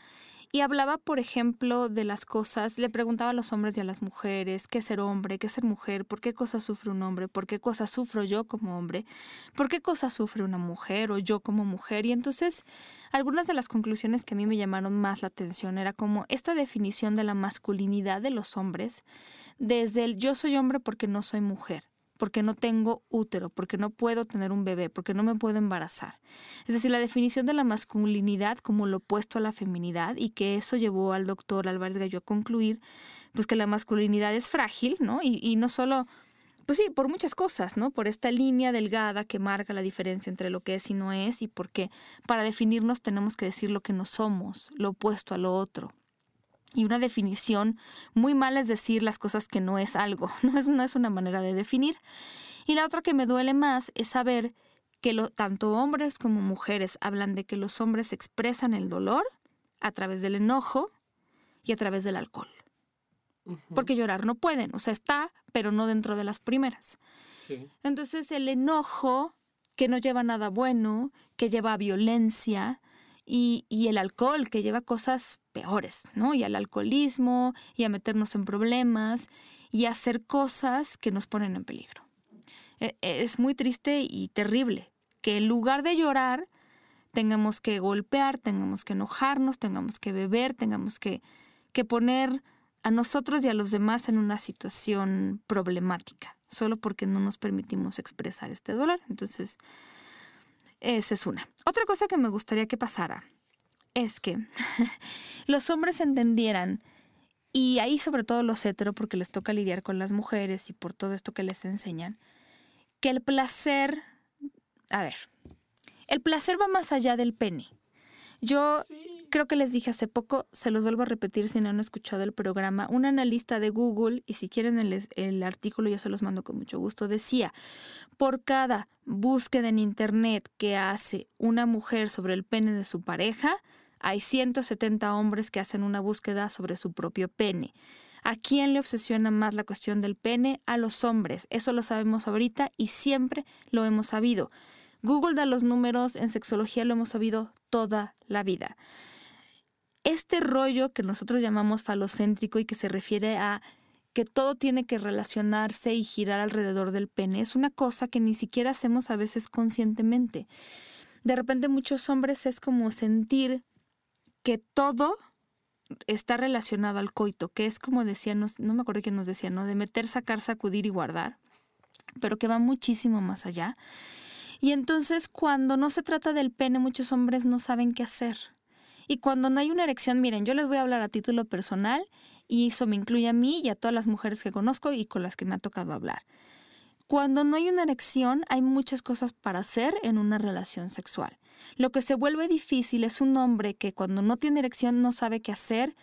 Y hablaba, por ejemplo, de las cosas, le preguntaba a los hombres y a las mujeres, qué es ser hombre, qué es ser mujer, por qué cosas sufre un hombre, por qué cosas sufro yo como hombre, por qué cosas sufre una mujer o yo como mujer. Y entonces, algunas de las conclusiones que a mí me llamaron más la atención era como esta definición de la masculinidad de los hombres, desde el yo soy hombre porque no soy mujer porque no tengo útero, porque no puedo tener un bebé, porque no me puedo embarazar. Es decir, la definición de la masculinidad como lo opuesto a la feminidad y que eso llevó al doctor Álvarez Gallo a concluir pues que la masculinidad es frágil, ¿no? Y, y no solo, pues sí, por muchas cosas, ¿no? Por esta línea delgada que marca la diferencia entre lo que es y no es y porque para definirnos tenemos que decir lo que no somos, lo opuesto a lo otro. Y una definición muy mala es decir las cosas que no es algo, <laughs> no es, no es una manera de definir. Y la otra que me duele más es saber que lo, tanto hombres como mujeres hablan de que los hombres expresan el dolor a través del enojo y a través del alcohol. Porque llorar no pueden, o sea, está, pero no dentro de las primeras. Entonces el enojo, que no lleva nada bueno, que lleva a violencia, y, el alcohol, que lleva cosas peores, ¿no? Y al alcoholismo, y a meternos en problemas, y a hacer cosas que nos ponen en peligro. E, e, es muy triste y terrible que en lugar de llorar, tengamos que golpear, tengamos que enojarnos, tengamos que beber, tengamos que, que poner a nosotros y a los demás en una situación problemática, solo porque no nos permitimos expresar este dolor. Entonces, esa es una. Otra cosa que me gustaría que pasara es que <laughs> los hombres entendieran, y ahí sobre todo los hetero, porque les toca lidiar con las mujeres y por todo esto que les enseñan, que el placer, a ver, el placer va más allá del pene. Yo creo que les dije hace poco, se los vuelvo a repetir si no han escuchado el programa, un analista de Google, y si quieren el, artículo yo se los mando con mucho gusto, decía, por cada búsqueda en Internet que hace una mujer sobre el pene de su pareja, hay 170 hombres que hacen una búsqueda sobre su propio pene. ¿A quién le obsesiona más la cuestión del pene? A los hombres. Eso lo sabemos ahorita y siempre lo hemos sabido. Google da los números, en sexología lo hemos sabido toda la vida. Este rollo que nosotros llamamos falocéntrico y que se refiere a que todo tiene que relacionarse y girar alrededor del pene es una cosa que ni siquiera hacemos a veces conscientemente. De repente muchos hombres es como sentir que todo está relacionado al coito, que es como decía, no, me acuerdo quién nos decía, ¿no? De meter, sacar, sacudir y guardar, pero que va muchísimo más allá. Y entonces cuando no se trata del pene, muchos hombres no saben qué hacer. Y cuando no hay una erección, miren, yo les voy a hablar a título personal y eso me incluye a mí y a todas las mujeres que conozco y con las que me ha tocado hablar. Cuando no hay una erección, hay muchas cosas para hacer en una relación sexual. Lo que se vuelve difícil es un hombre que cuando no tiene erección no sabe qué hacer,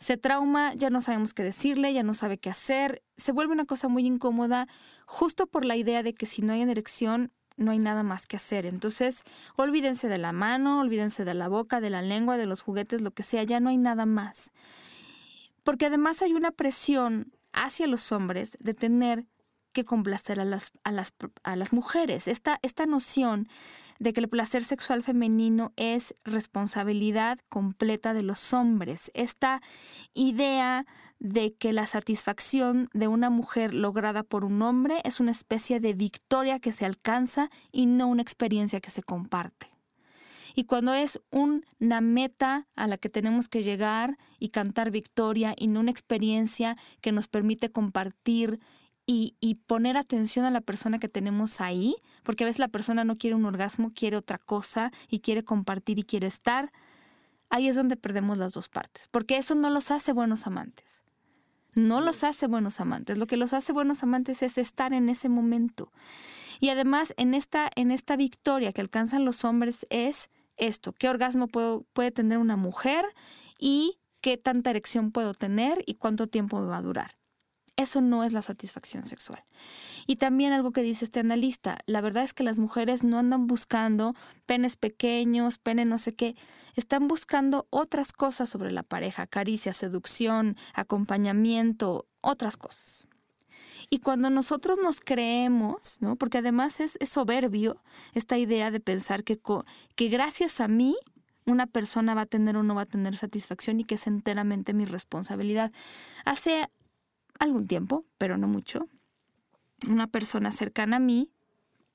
se trauma, ya no sabemos qué decirle, ya no sabe qué hacer, se vuelve una cosa muy incómoda justo por la idea de que si no hay erección no hay nada más que hacer. Entonces, olvídense de la mano, olvídense de la boca, de la lengua, de los juguetes, lo que sea, ya no hay nada más. Porque además hay una presión hacia los hombres de tener que complacer a las, a las, a las mujeres. Esta, esta noción de que el placer sexual femenino es responsabilidad completa de los hombres. Esta idea de que la satisfacción de una mujer lograda por un hombre es una especie de victoria que se alcanza y no una experiencia que se comparte. Y cuando es una meta a la que tenemos que llegar y cantar victoria y no una experiencia que nos permite compartir y, poner atención a la persona que tenemos ahí, porque a veces la persona no quiere un orgasmo, quiere otra cosa y quiere compartir y quiere estar, ahí es donde perdemos las dos partes, porque eso no los hace buenos amantes. No los hace buenos amantes. Lo que los hace buenos amantes es estar en ese momento. Y además, en esta, en esta victoria que alcanzan los hombres es esto, qué orgasmo puede tener una mujer y qué tanta erección puedo tener y cuánto tiempo me va a durar. Eso no es la satisfacción sexual. Y también algo que dice este analista, la verdad es que las mujeres no andan buscando penes pequeños, pene no sé qué, están buscando otras cosas sobre la pareja, caricia, seducción, acompañamiento, otras cosas. Y cuando nosotros nos creemos, ¿no? porque además es, soberbio esta idea de pensar que, que gracias a mí una persona va a tener o no va a tener satisfacción y que es enteramente mi responsabilidad. Hace algún tiempo, pero no mucho, una persona cercana a mí,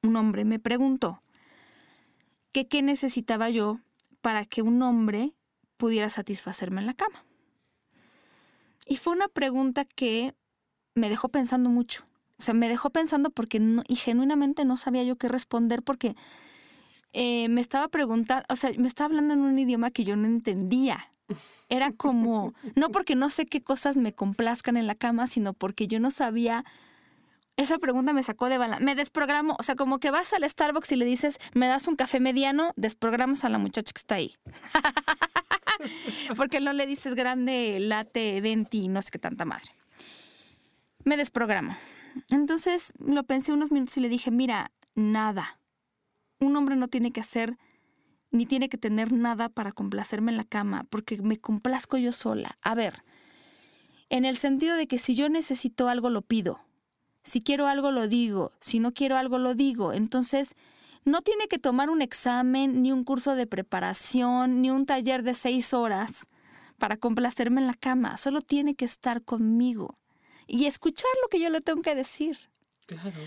un hombre, me preguntó qué necesitaba yo para que un hombre pudiera satisfacerme en la cama. Y fue una pregunta que me dejó pensando mucho. O sea, me dejó pensando porque y genuinamente no sabía yo qué responder porque eh, me estaba preguntando, o sea, me estaba hablando en un idioma que yo no entendía. Era como, no porque no sé qué cosas me complazcan en la cama, sino porque yo no sabía. Esa pregunta me sacó de bala. Me desprogramo, o sea, como que vas al Starbucks y le dices, me das un café mediano, desprogramos a la muchacha que está ahí. <laughs> porque no le dices grande, late, venti, no sé qué tanta madre. Me desprogramo. Entonces lo pensé unos minutos y le dije, mira, nada. Un hombre no tiene que hacer ni tiene que tener nada para complacerme en la cama, porque me complazco yo sola. A ver, en el sentido de que si yo necesito algo, lo pido. Si quiero algo, lo digo. Si no quiero algo, lo digo. Entonces, no tiene que tomar un examen, ni un curso de preparación, ni un taller de seis horas para complacerme en la cama. Solo tiene que estar conmigo y escuchar lo que yo le tengo que decir.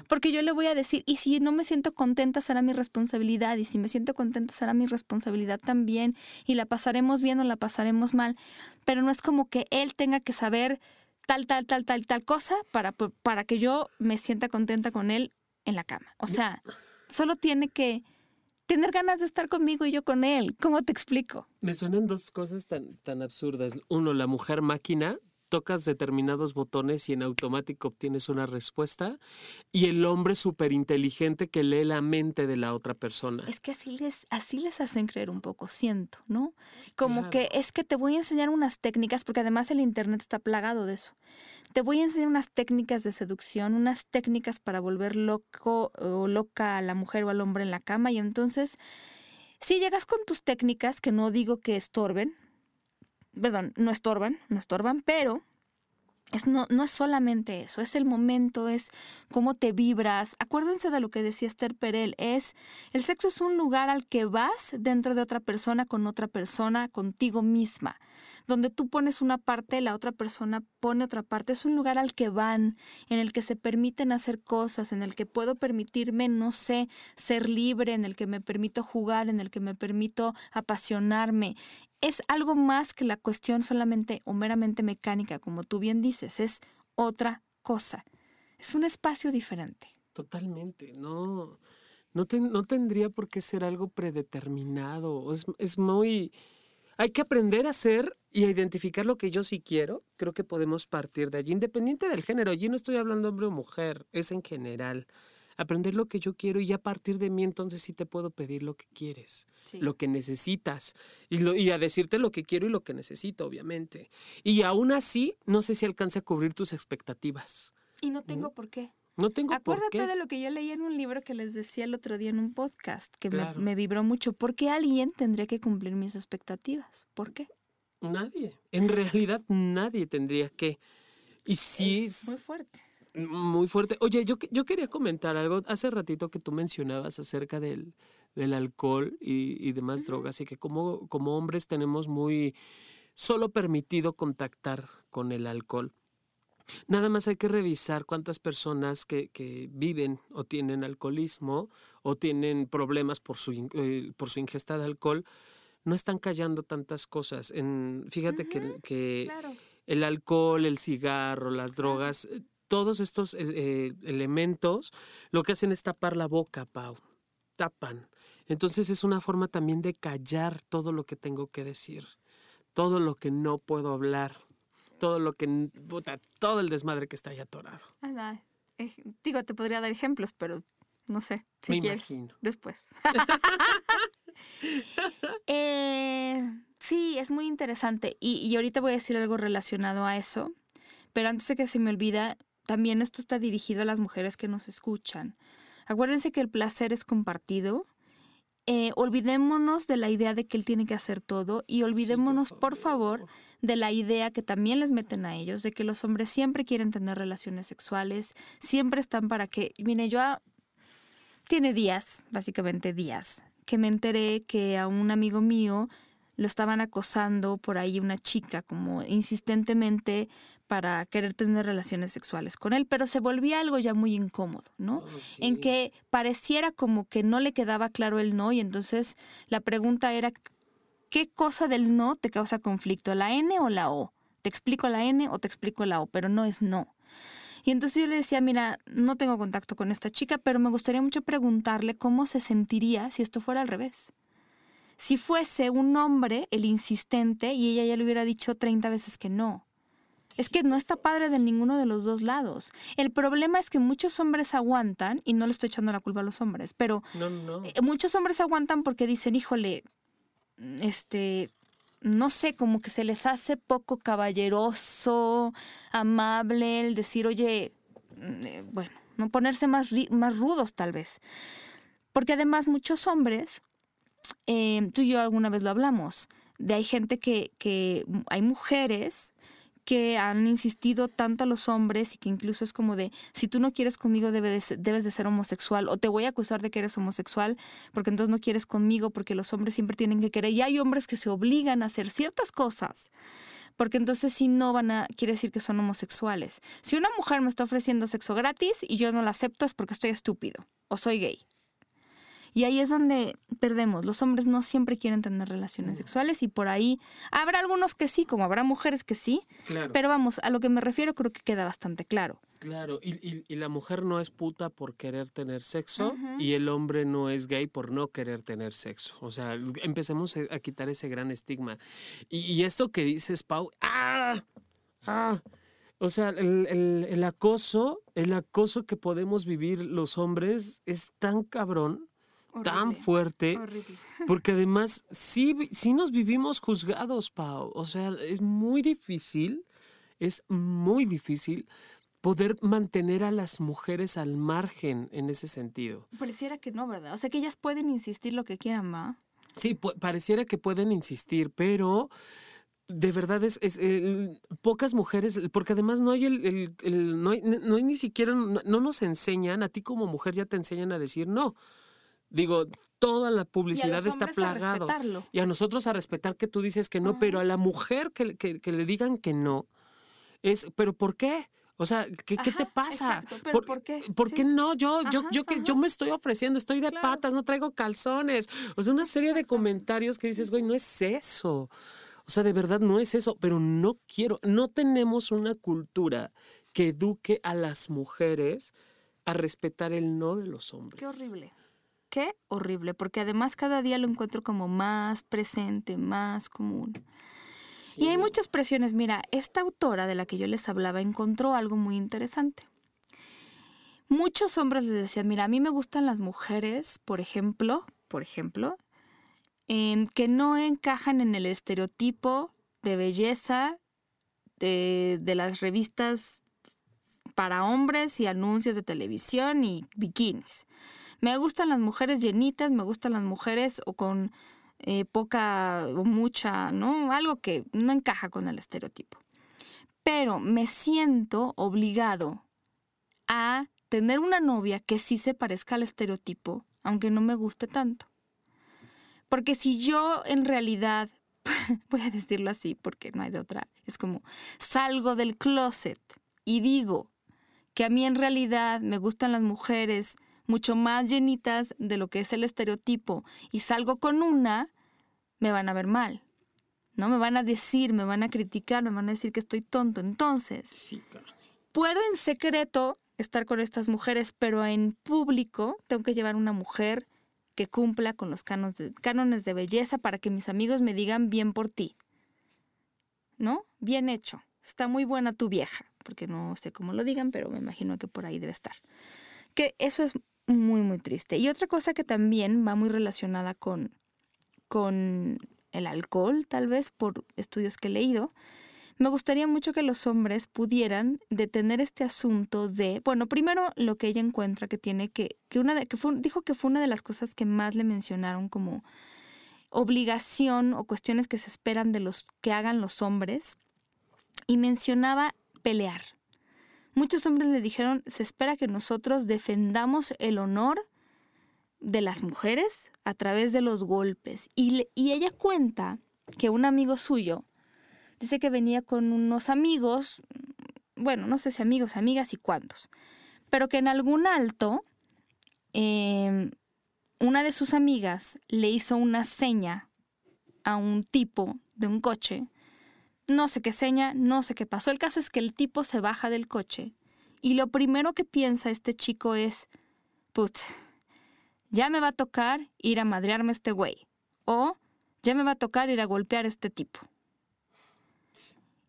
Porque yo le voy a decir, y si no me siento contenta será mi responsabilidad, y si me siento contenta será mi responsabilidad también, y la pasaremos bien o la pasaremos mal, pero no es como que él tenga que saber tal, tal, tal, tal, tal cosa para, para que yo me sienta contenta con él en la cama. O sea, solo tiene que tener ganas de estar conmigo y yo con él. ¿Cómo te explico? Me suenan dos cosas tan, tan absurdas. Uno, la mujer máquina tocas determinados botones y en automático obtienes una respuesta. Y el hombre súper inteligente que lee la mente de la otra persona. Es que así les, así les hacen creer un poco, siento, ¿no? Como que es que te voy a enseñar unas técnicas, porque además el Internet está plagado de eso. Te voy a enseñar unas técnicas de seducción, unas técnicas para volver loco o loca a la mujer o al hombre en la cama. Y entonces, si llegas con tus técnicas, que no digo que estorben, perdón, no estorban, no estorban, pero es no, no es solamente eso, es el momento, es cómo te vibras. Acuérdense de lo que decía Esther Perel, es el sexo es un lugar al que vas dentro de otra persona, con otra persona, contigo misma. Donde tú pones una parte, la otra persona pone otra parte. Es un lugar al que van, en el que se permiten hacer cosas, en el que puedo permitirme, no sé, ser libre, en el que me permito jugar, en el que me permito apasionarme es algo más que la cuestión solamente o meramente mecánica, como tú bien dices, es otra cosa. Es un espacio diferente. Totalmente, no, no, no tendría por qué ser algo predeterminado. Es, es muy... Hay que aprender a ser y a identificar lo que yo sí quiero. Creo que podemos partir de allí, independiente del género. Allí no estoy hablando hombre o mujer, es en general aprender lo que yo quiero y a partir de mí entonces sí te puedo pedir lo que quieres, lo que necesitas y, lo, y a decirte lo que quiero y lo que necesito, obviamente. Y aún así, no sé si alcance a cubrir tus expectativas. Y no tengo por qué. No tengo Acuérdate por de lo que yo leí en un libro que les decía el otro día en un podcast, que me, me, vibró mucho. ¿Por qué alguien tendría que cumplir mis expectativas? ¿Por qué? Nadie. En realidad nadie tendría que. Y sí. Es muy fuerte. Muy fuerte. Oye, yo, yo quería comentar algo hace ratito que tú mencionabas acerca del, del alcohol y, y demás drogas y que como, como hombres tenemos muy solo permitido contactar con el alcohol. Nada más hay que revisar cuántas personas que, que, viven o tienen alcoholismo o tienen problemas por su, eh, por su ingesta de alcohol, no están callando tantas cosas. En, fíjate que, que claro. el alcohol, el cigarro, las drogas, eh, todos estos eh, elementos lo que hacen es tapar la boca, Pau. Tapan. Entonces es una forma también de callar todo lo que tengo que decir, todo lo que no puedo hablar, todo lo que, puta, todo el desmadre que está ahí atorado. Ah, eh, digo, te podría dar ejemplos, pero no sé, si Me quieres, imagino. después. <laughs> <laughs> eh, sí, es muy interesante. Y, y ahorita voy a decir algo relacionado a eso, pero antes de que se me olvida, también esto está dirigido a las mujeres que nos escuchan. Acuérdense que el placer es compartido. Eh, olvidémonos de la idea de que él tiene que hacer todo y olvidémonos, sí, por, por favor, de la idea que también les meten a ellos, de que los hombres siempre quieren tener relaciones sexuales, siempre están para que, mire, yo a, tiene días, básicamente días, que me enteré que a un amigo mío lo estaban acosando por ahí una chica como insistentemente para querer tener relaciones sexuales con él, pero se volvía algo ya muy incómodo, ¿no? Oh, sí. En que pareciera como que no le quedaba claro el no y entonces la pregunta era, ¿qué cosa del no te causa conflicto, la N o la O? Te explico la N o te explico la O, pero no es no. Y entonces yo le decía, mira, no tengo contacto con esta chica, pero me gustaría mucho preguntarle cómo se sentiría si esto fuera al revés. Si fuese un hombre el insistente y ella ya le hubiera dicho 30 veces que no. Es que no está padre de ninguno de los dos lados. El problema es que muchos hombres aguantan, y no le estoy echando la culpa a los hombres, pero No, no. eh, muchos hombres aguantan porque dicen, híjole, este, no sé, como que se les hace poco caballeroso, amable el decir, oye, mm, eh, bueno, no ponerse más, más rudos tal vez. Porque además muchos hombres, eh, tú y yo alguna vez lo hablamos, de hay gente que, que hay mujeres que han insistido tanto a los hombres y que incluso es como de, si tú no quieres conmigo debe de ser- debes de ser homosexual o te voy a acusar de que eres homosexual porque entonces no quieres conmigo porque los hombres siempre tienen que querer y hay hombres que se obligan a hacer ciertas cosas porque entonces si no van a, quiere decir que son homosexuales. Si una mujer me está ofreciendo sexo gratis y yo no lo acepto es porque estoy estúpido o soy gay. Y ahí es donde perdemos. Los hombres no siempre quieren tener relaciones sexuales y por ahí habrá algunos que sí, como habrá mujeres que sí, Claro. pero vamos, a lo que me refiero creo que queda bastante claro. Claro, y, y- y la mujer no es puta por querer tener sexo y el hombre no es gay por no querer tener sexo. O sea, empecemos a, a quitar ese gran estigma. Y, y esto que dices, Pau, ¡ah! ¡ah! O sea, el, el- el acoso, el acoso que podemos vivir los hombres es tan cabrón, tan fuerte. Horrible. <laughs> Porque además sí, sí nos vivimos juzgados, Pau. O sea, es muy difícil, es muy difícil poder mantener a las mujeres al margen en ese sentido. Pareciera que no, ¿verdad? O sea que ellas pueden insistir lo que quieran, ¿va? Sí, pareciera que pueden insistir, pero de verdad es, es pocas mujeres, porque además no hay el, no, hay, no, hay, ni siquiera, no, nos enseñan, a ti como mujer ya te enseñan a decir no. Digo, toda la publicidad está plagado. y a nosotros a respetar que tú dices que no, pero a la mujer que, que, le digan que no, es, pero ¿por qué? O sea, ¿qué, ¿qué te pasa? ¿Por, qué? ¿Por qué no? Yo, yo, yo, que yo me estoy ofreciendo, estoy de patas, no traigo calzones. O sea, una serie de comentarios que dices, güey, no es eso. O sea, de verdad no es eso, pero no quiero, no tenemos una cultura que eduque a las mujeres a respetar el no de los hombres. Qué horrible. Qué horrible, porque además cada día lo encuentro como más presente, más común. Y hay muchas presiones. Mira, esta autora de la que yo les hablaba encontró algo muy interesante. Muchos hombres les decían, mira, a mí me gustan las mujeres, por ejemplo, por ejemplo, que no encajan en el estereotipo de belleza de, las revistas para hombres y anuncios de televisión y bikinis. Me gustan las mujeres llenitas, me gustan las mujeres o con eh, poca o mucha, ¿no? Algo que no encaja con el estereotipo. Pero me siento obligado a tener una novia que sí se parezca al estereotipo, aunque no me guste tanto. Porque si yo en realidad, <laughs> voy a decirlo así porque no hay de otra, es como salgo del closet y digo que a mí en realidad me gustan las mujeres mucho más llenitas de lo que es el estereotipo y salgo con una, me van a ver mal. ¿No? Me van a decir, me van a criticar, me van a decir que estoy tonto. Entonces, puedo en secreto estar con estas mujeres, pero en público tengo que llevar una mujer que cumpla con los cánones de, belleza para que mis amigos me digan bien por ti. ¿No? Bien hecho. Está muy buena tu vieja, porque no sé cómo lo digan, pero me imagino que por ahí debe estar. Que eso es muy, muy triste. Y otra cosa que también va muy relacionada con, con el alcohol, tal vez por estudios que he leído, me gustaría mucho que los hombres pudieran detener este asunto de, bueno, primero lo que ella encuentra que tiene que, que una de, que fue, dijo que fue una de las cosas que más le mencionaron como obligación o cuestiones que se esperan de los que hagan los hombres y mencionaba pelear. Muchos hombres le dijeron, se espera que nosotros defendamos el honor de las mujeres a través de los golpes. Y, y ella cuenta que un amigo suyo Dice que venía con unos amigos, bueno, no sé si amigos, amigas y cuántos, pero que en algún alto em, una de sus amigas le hizo una seña a un tipo de un coche. No sé qué seña, no sé qué pasó. El caso es que el tipo se baja del coche y lo primero que piensa este chico es, putz, ya me va a tocar ir a madrearme este güey. O ya me va a tocar ir a golpear a este tipo.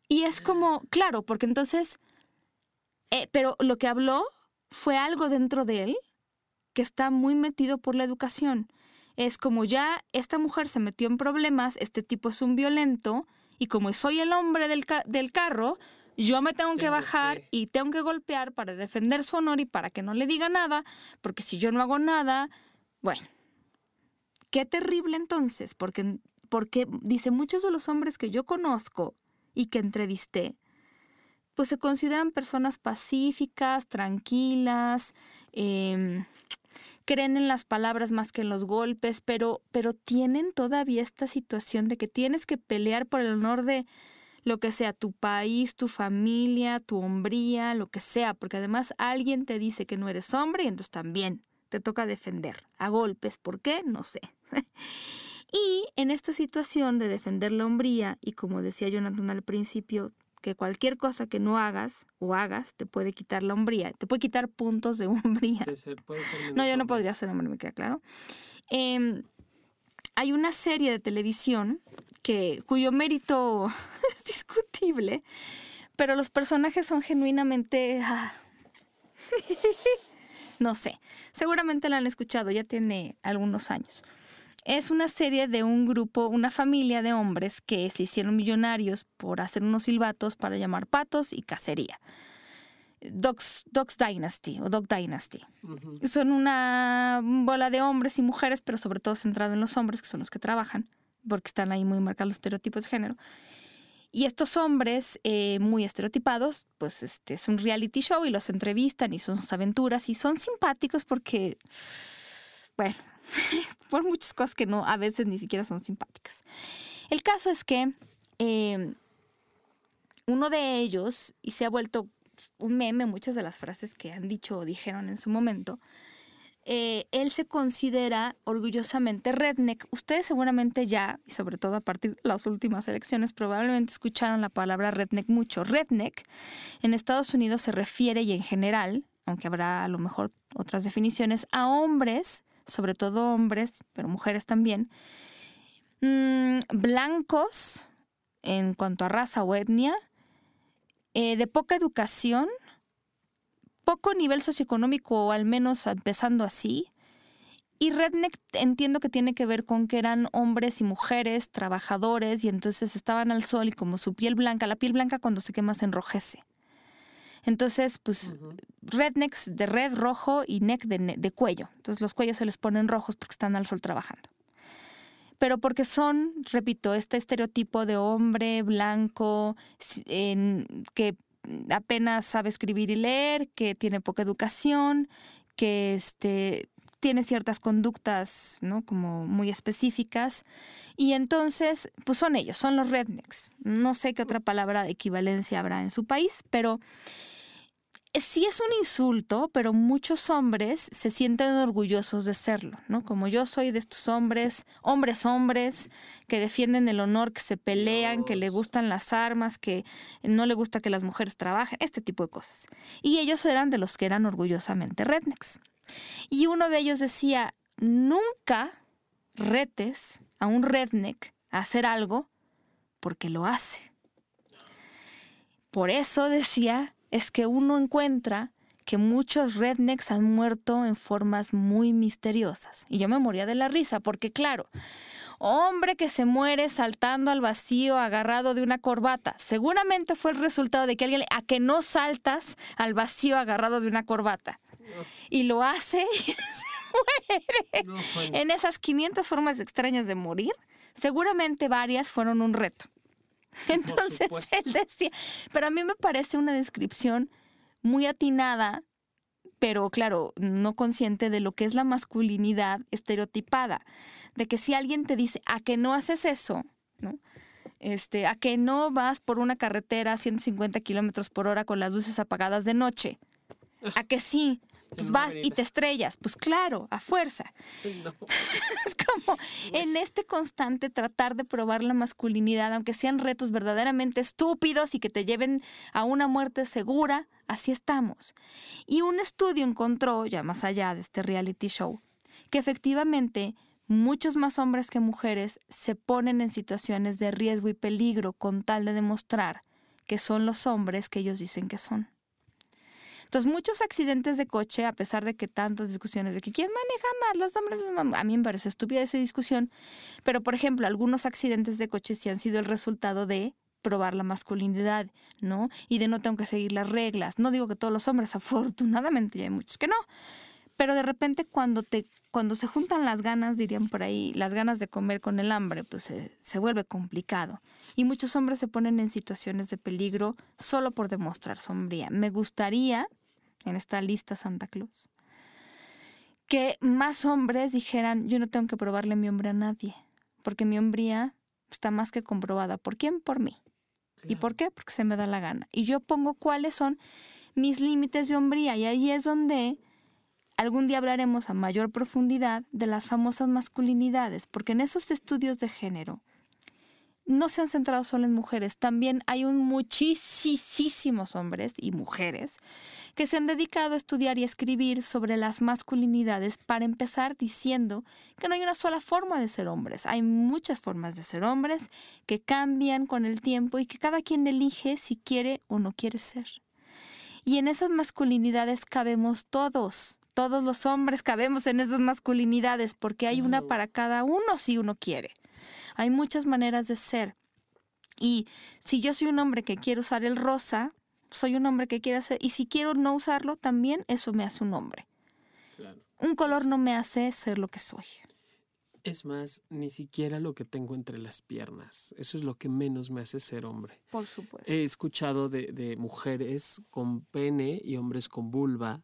Y es como, claro, porque entonces, eh, pero lo que habló fue algo dentro de él que está muy metido por la educación. Es como ya esta mujer se metió en problemas, este tipo es un violento, y como soy el hombre del, del carro, yo me tengo, que bajar y tengo que golpear para defender su honor y para que no le diga nada, porque si yo no hago nada, bueno, qué terrible entonces, porque, porque dice, muchos de los hombres que yo conozco y que entrevisté, pues se consideran personas pacíficas, tranquilas, em, creen en las palabras más que en los golpes, pero, pero tienen todavía esta situación de que tienes que pelear por el honor de lo que sea, tu país, tu familia, tu hombría, lo que sea, porque además alguien te dice que no eres hombre y entonces también te toca defender a golpes. ¿Por qué? No sé. <laughs> Y en esta situación de defender la hombría, y como decía Jonathan al principio, que cualquier cosa que no hagas o hagas te puede quitar la hombría, te puede quitar puntos de <laughs> hombría. no, yo no podría ser hombre, me queda claro. Em, hay una serie de televisión que, cuyo mérito <laughs> es discutible, pero los personajes son genuinamente... Ah, <laughs> no sé, seguramente la han escuchado, ya tiene algunos años. Es una serie de un grupo, una familia de hombres que se hicieron millonarios por hacer unos silbatos para llamar patos y cacería. Dogs, Dynasty o Dog Dynasty. Son una bola de hombres y mujeres, pero sobre todo centrado en los hombres, que son los que trabajan, porque están ahí muy marcados los estereotipos de género. Y estos hombres eh, muy estereotipados, pues este es un reality show y los entrevistan y son sus aventuras y son simpáticos porque, bueno, <laughs> por muchas cosas que no, a veces ni siquiera son simpáticas. El caso es que em, uno de ellos, y se ha vuelto un meme, muchas de las frases que han dicho o dijeron en su momento, eh, él se considera orgullosamente redneck. Ustedes seguramente ya, y sobre todo a partir de las últimas elecciones, probablemente escucharon la palabra redneck mucho. Redneck en Estados Unidos se refiere, y en general, aunque habrá a lo mejor otras definiciones, a hombres, sobre todo hombres, pero mujeres también, mm, blancos en cuanto a raza o etnia, eh, de poca educación, poco nivel socioeconómico, o al menos empezando así. Y redneck entiendo que tiene que ver con que eran hombres y mujeres, trabajadores, y entonces estaban al sol y como su piel blanca, la piel blanca cuando se quema se enrojece. Entonces, pues, rednecks de red, rojo y neck de, de, cuello. Entonces los cuellos se les ponen rojos porque están al sol trabajando. Pero porque son, repito, este estereotipo de hombre blanco en, que apenas sabe escribir y leer, que tiene poca educación, que este, tiene ciertas conductas, ¿no? Como muy específicas. Y entonces, pues son ellos, son los rednecks. No sé qué otra palabra de equivalencia habrá en su país, pero sí es un insulto, pero muchos hombres se sienten orgullosos de serlo, ¿no? Como yo soy de estos hombres, hombres hombres, que defienden el honor, que se pelean, que le gustan las armas, que no le gusta que las mujeres trabajen, este tipo de cosas. Y ellos eran de los que eran orgullosamente rednecks. Y uno de ellos decía, nunca retes a un redneck a hacer algo porque lo hace. Por eso decía es que uno encuentra que muchos rednecks han muerto en formas muy misteriosas. Y yo me moría de la risa, porque claro, hombre que se muere saltando al vacío agarrado de una corbata, seguramente fue el resultado de que alguien, a que no saltas al vacío agarrado de una corbata. Y lo hace <laughs> y se muere. en esas 500 formas extrañas de morir, seguramente varias fueron un reto. Entonces <laughs> él decía, pero a mí me parece una descripción muy atinada, pero claro, no consciente de lo que es la masculinidad estereotipada, de que si alguien te dice, a que no haces eso, ¿no? Este, a que no vas por una carretera a 150 kilómetros por hora con las luces apagadas de noche, <laughs> a que sí, pues vas y te estrellas, pues claro, a fuerza. <laughs> <laughs> es como en este constante tratar de probar la masculinidad, aunque sean retos verdaderamente estúpidos y que te lleven a una muerte segura, así estamos. Y un estudio encontró, ya más allá de este reality show, que efectivamente muchos más hombres que mujeres se ponen en situaciones de riesgo y peligro con tal de demostrar que son los hombres que ellos dicen que son. Entonces, muchos accidentes de coche, a pesar de que tantas discusiones de que quién maneja más, los hombres, a mí me parece estúpida esa discusión, pero por ejemplo, algunos accidentes de coche sí han sido el resultado de probar la masculinidad, ¿no? Y de no tengo que seguir las reglas. No digo que todos los hombres, <laughs> afortunadamente, ya hay muchos que no. Pero de repente cuando te cuando se juntan las ganas, dirían por ahí, las ganas de comer con el hambre, pues se, se vuelve complicado. Y muchos hombres se ponen en situaciones de peligro solo por demostrar sombría. Me gustaría en esta lista Santa Claus, que más hombres dijeran, yo no tengo que probarle mi hombre a nadie, porque mi hombría está más que comprobada. ¿Por quién? Por mí. ¿Y por qué? Porque se me da la gana. Y yo pongo cuáles son mis límites de hombría. Y ahí es donde algún día hablaremos a mayor profundidad de las famosas masculinidades, porque en esos estudios de género no se han centrado solo en mujeres, también hay un muchísimos hombres y mujeres que se han dedicado a estudiar y escribir sobre las masculinidades para empezar diciendo que no hay una sola forma de ser hombres, hay muchas formas de ser hombres que cambian con el tiempo y que cada quien elige si quiere o no quiere ser. Y en esas masculinidades cabemos todos, todos los hombres cabemos en esas masculinidades porque hay una para cada uno si uno quiere. Hay muchas maneras de ser. Y si yo soy un hombre que quiere usar el rosa, soy un hombre que quiere hacer, y si quiero no usarlo, también eso me hace un hombre. Un color no me hace ser lo que soy. Es más, ni siquiera lo que tengo entre las piernas. Eso es lo que menos me hace ser hombre. Por supuesto. He escuchado de, de mujeres con pene y hombres con vulva.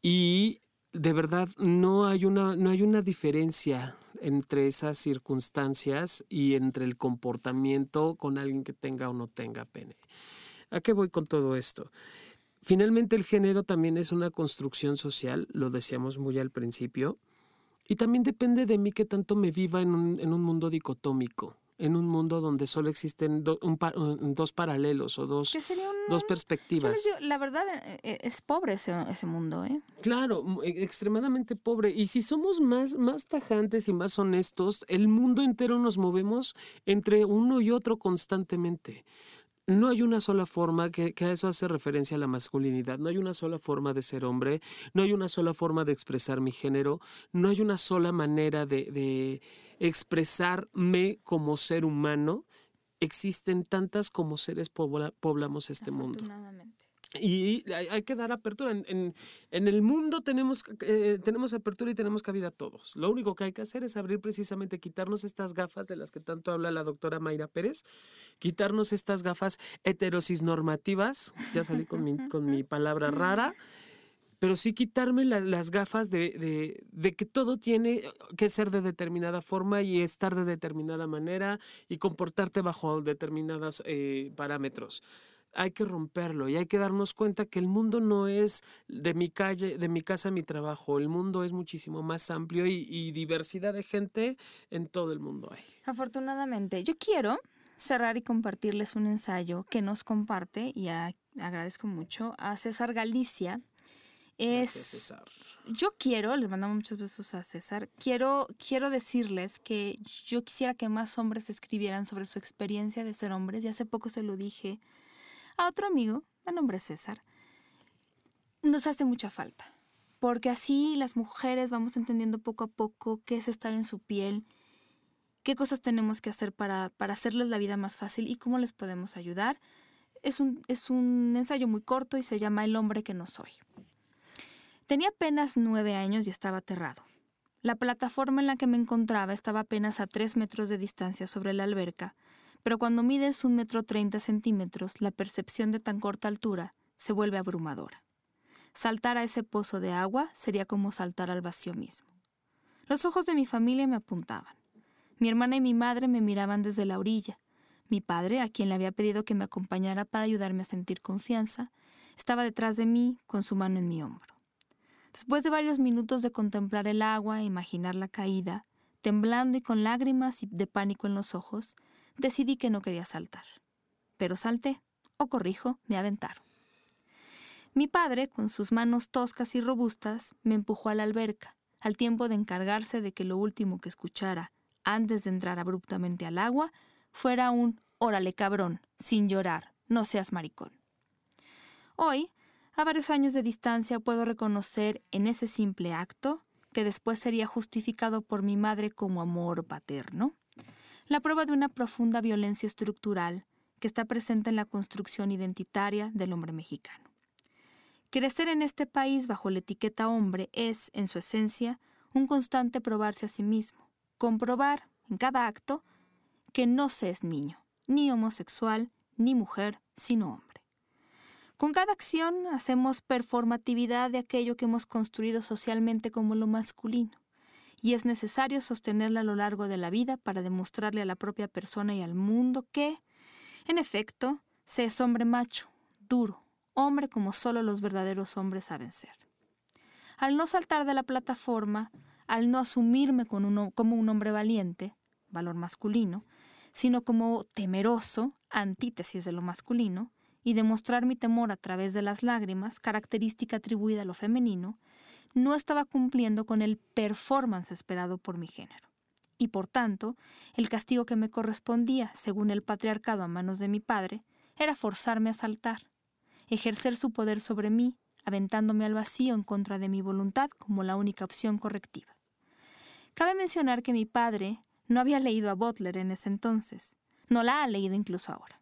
Y de verdad no hay una, no hay una diferencia entre esas circunstancias y entre el comportamiento con alguien que tenga o no tenga pene. ¿A qué voy con todo esto? Finalmente el género también es una construcción social, lo decíamos muy al principio, y también depende de mí que tanto me viva en un, en un mundo dicotómico en un mundo donde solo existen dos paralelos o dos, dos perspectivas. la verdad eh, eh, es pobre ese, ese mundo, ¿eh? Claro, e, extremadamente pobre. Y si somos más, más tajantes y más honestos, el mundo entero nos movemos entre uno y otro constantemente no hay una sola forma, que, que, eso hace referencia a la masculinidad, no hay una sola forma de ser hombre, no hay una sola forma de expresar mi género, no hay una sola manera de, de expresarme como ser humano. Existen tantas como seres poblamos este mundo. Y hay, que dar apertura. En, el mundo tenemos, eh, tenemos apertura y tenemos cabida todos. Lo único que hay que hacer es abrir precisamente, quitarnos estas gafas de las que tanto habla la doctora Mayra Pérez, quitarnos estas gafas heterosis normativas, ya salí con mi, con mi palabra rara, pero sí quitarme las gafas de, que todo tiene que ser de determinada forma y estar de determinada manera y comportarte bajo determinados eh, parámetros hay que romperlo y hay que darnos cuenta que el mundo no es de mi calle, de mi casa mi trabajo, el mundo es muchísimo más amplio y, diversidad de gente en todo el mundo hay. Afortunadamente, yo quiero cerrar y compartirles un ensayo que nos comparte y agradezco mucho a César Galicia. Es, César. Yo quiero, les mandamos muchos besos a César, quiero, quiero decirles que yo quisiera que más hombres escribieran sobre su experiencia de ser hombres y hace poco se lo dije a otro amigo, de nombre César, nos hace mucha falta, porque así las mujeres vamos entendiendo poco a poco qué es estar en su piel, qué cosas tenemos que hacer para, para hacerles la vida más fácil y cómo les podemos ayudar. Es un, es un ensayo muy corto y se llama El hombre que no soy. Tenía apenas nueve años y estaba aterrado. La plataforma en la que me encontraba estaba apenas a tres metros de distancia sobre la alberca, pero cuando mides un metro treinta centímetros, la percepción de tan corta altura se vuelve abrumadora. Saltar a ese pozo de agua sería como saltar al vacío mismo. Los ojos de mi familia me apuntaban. Mi hermana y mi madre me miraban desde la orilla. Mi padre, a quien le había pedido que me acompañara para ayudarme a sentir confianza, estaba detrás de mí con su mano en mi hombro. Después de varios minutos de contemplar el agua e imaginar la caída, temblando y con lágrimas de pánico en los ojos, decidí que no quería saltar. Pero salté, o corrijo, me aventaron. Mi padre, con sus manos toscas y robustas, me empujó a la alberca, al tiempo de encargarse de que lo último que escuchara, antes de entrar abruptamente al agua, fuera un órale cabrón, sin llorar, no seas maricón. Hoy, a varios años de distancia, puedo reconocer en ese simple acto, que después sería justificado por mi madre como amor paterno, la prueba de una profunda violencia estructural que está presente en la construcción identitaria del hombre mexicano. Crecer en este país bajo la etiqueta hombre es, en su esencia, un constante probarse a sí mismo, comprobar en cada acto que no se es niño, ni homosexual, ni mujer, sino hombre. Con cada acción hacemos performatividad de aquello que hemos construido socialmente como lo masculino y es necesario sostenerla a lo largo de la vida para demostrarle a la propia persona y al mundo que, en efecto, se es hombre macho, duro, hombre como solo los verdaderos hombres saben ser. Al no saltar de la plataforma, al no asumirme como un hombre valiente, valor masculino, sino como temeroso, antítesis de lo masculino, y demostrar mi temor a través de las lágrimas, característica atribuida a lo femenino, no estaba cumpliendo con el performance esperado por mi género. Y por tanto, el castigo que me correspondía, según el patriarcado a manos de mi padre, era forzarme a saltar, ejercer su poder sobre mí, aventándome al vacío en contra de mi voluntad como la única opción correctiva. Cabe mencionar que mi padre no había leído a Butler en ese entonces, no la ha leído incluso ahora,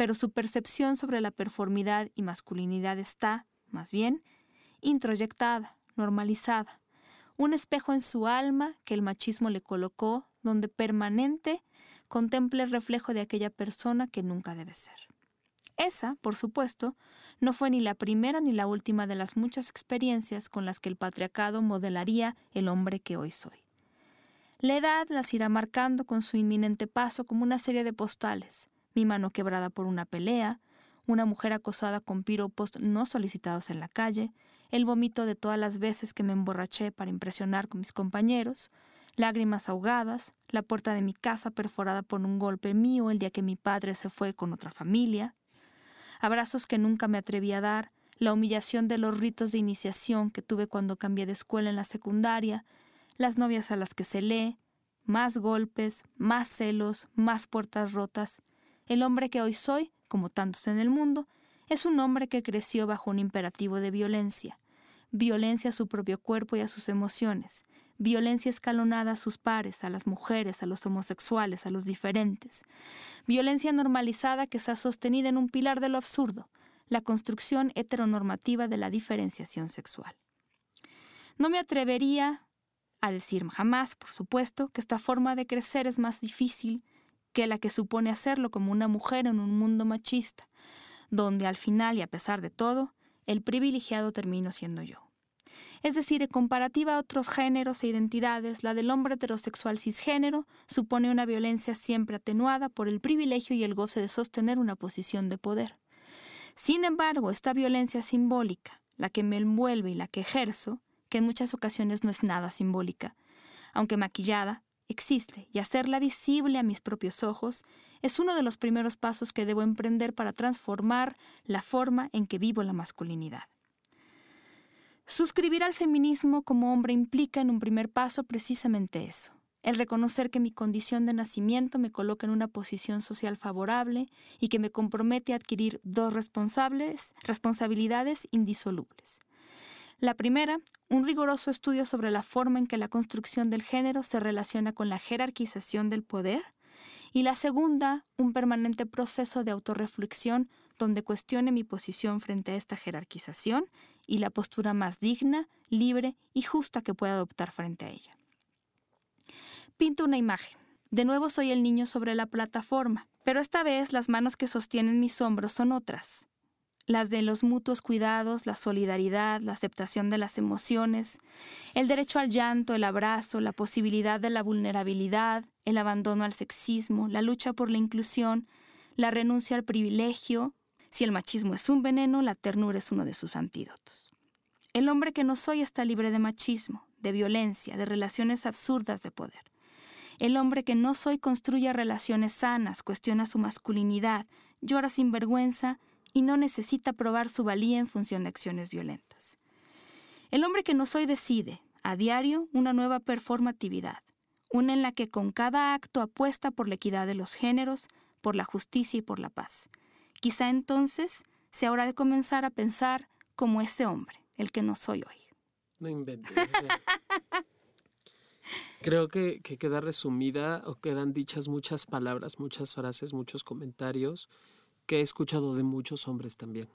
pero su percepción sobre la performidad y masculinidad está, más bien, introyectada, normalizada, un espejo en su alma que el machismo le colocó, donde permanente contemple el reflejo de aquella persona que nunca debe ser. Esa, por supuesto, no fue ni la primera ni la última de las muchas experiencias con las que el patriarcado modelaría el hombre que hoy soy. La edad las irá marcando con su inminente paso como una serie de postales, mi mano quebrada por una pelea, una mujer acosada con piropos no solicitados en la calle, el vómito de todas las veces que me emborraché para impresionar con mis compañeros, lágrimas ahogadas, la puerta de mi casa perforada por un golpe mío el día que mi padre se fue con otra familia, abrazos que nunca me atreví a dar, la humillación de los ritos de iniciación que tuve cuando cambié de escuela en la secundaria, las novias a las que se lee, más golpes, más celos, más puertas rotas. El hombre que hoy soy, como tantos en el mundo, es un hombre que creció bajo un imperativo de violencia, violencia a su propio cuerpo y a sus emociones, violencia escalonada a sus pares, a las mujeres, a los homosexuales, a los diferentes, violencia normalizada que se ha sostenido en un pilar de lo absurdo, la construcción heteronormativa de la diferenciación sexual. No me atrevería a decir jamás, por supuesto, que esta forma de crecer es más difícil que la que supone hacerlo como una mujer en un mundo machista, donde al final y a pesar de todo, el privilegiado termino siendo yo. Es decir, en comparativa a otros géneros e identidades, la del hombre heterosexual cisgénero supone una violencia siempre atenuada por el privilegio y el goce de sostener una posición de poder. Sin embargo, esta violencia simbólica, la que me envuelve y la que ejerzo, que en muchas ocasiones no es nada simbólica, aunque maquillada, existe y hacerla visible a mis propios ojos es uno de los primeros pasos que debo emprender para transformar la forma en que vivo la masculinidad. Suscribir al feminismo como hombre implica en un primer paso precisamente eso, el reconocer que mi condición de nacimiento me coloca en una posición social favorable y que me compromete a adquirir dos responsables, responsabilidades indisolubles. La primera, un riguroso estudio sobre la forma en que la construcción del género se relaciona con la jerarquización del poder, y la segunda, un permanente proceso de autorreflexión donde cuestione mi posición frente a esta jerarquización y la postura más digna, libre y justa que pueda adoptar frente a ella. Pinto una imagen. De nuevo soy el niño sobre la plataforma, pero esta vez las manos que sostienen mis hombros son otras. Las de los mutuos cuidados, la solidaridad, la aceptación de las emociones, el derecho al llanto, el abrazo, la posibilidad de la vulnerabilidad, el abandono al sexismo, la lucha por la inclusión, la renuncia al privilegio, si el machismo es un veneno, la ternura es uno de sus antídotos. El hombre que no soy está libre de machismo, de violencia, de relaciones absurdas de poder. El hombre que no soy construye relaciones sanas, cuestiona su masculinidad, llora sin vergüenza y no necesita probar su valía en función de acciones violentas. El hombre que no soy decide, a diario, una nueva performatividad, una en la que con cada acto apuesta por la equidad de los géneros, por la justicia y por la paz. Quizá entonces sea hora de comenzar a pensar como ese hombre, el que no soy hoy. No inventes. <laughs> Creo que, queda resumida o quedan dichas muchas palabras, muchas frases, muchos comentarios que he escuchado de muchos hombres también.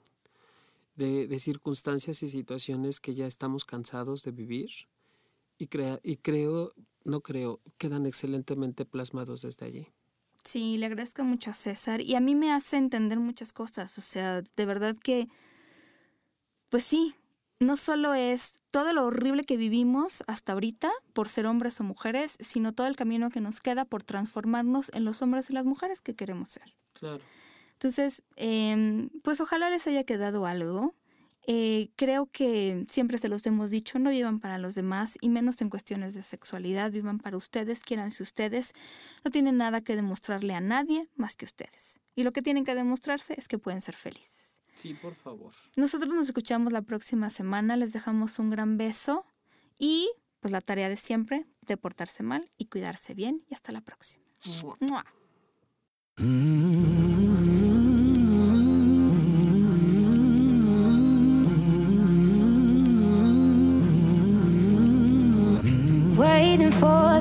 De, de circunstancias y situaciones que ya estamos cansados de vivir y, crea, y creo, no creo, quedan excelentemente plasmados desde allí. Sí, le agradezco mucho a César y a mí me hace entender muchas cosas. O sea, de verdad que, pues sí, no solo es todo lo horrible que vivimos hasta ahorita por ser hombres o mujeres, sino todo el camino que nos queda por transformarnos en los hombres y las mujeres que queremos ser. Claro. Entonces, em, pues ojalá les haya quedado algo. Eh, creo que siempre se los hemos dicho, no vivan para los demás y menos en cuestiones de sexualidad, vivan para ustedes, quieranse ustedes, no tienen nada que demostrarle a nadie más que ustedes. Y lo que tienen que demostrarse es que pueden ser felices. Sí, por favor. Nosotros nos escuchamos la próxima semana, les dejamos un gran beso y pues la tarea de siempre, de portarse mal y cuidarse bien y hasta la próxima.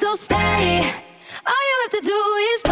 so stay. All you have to do is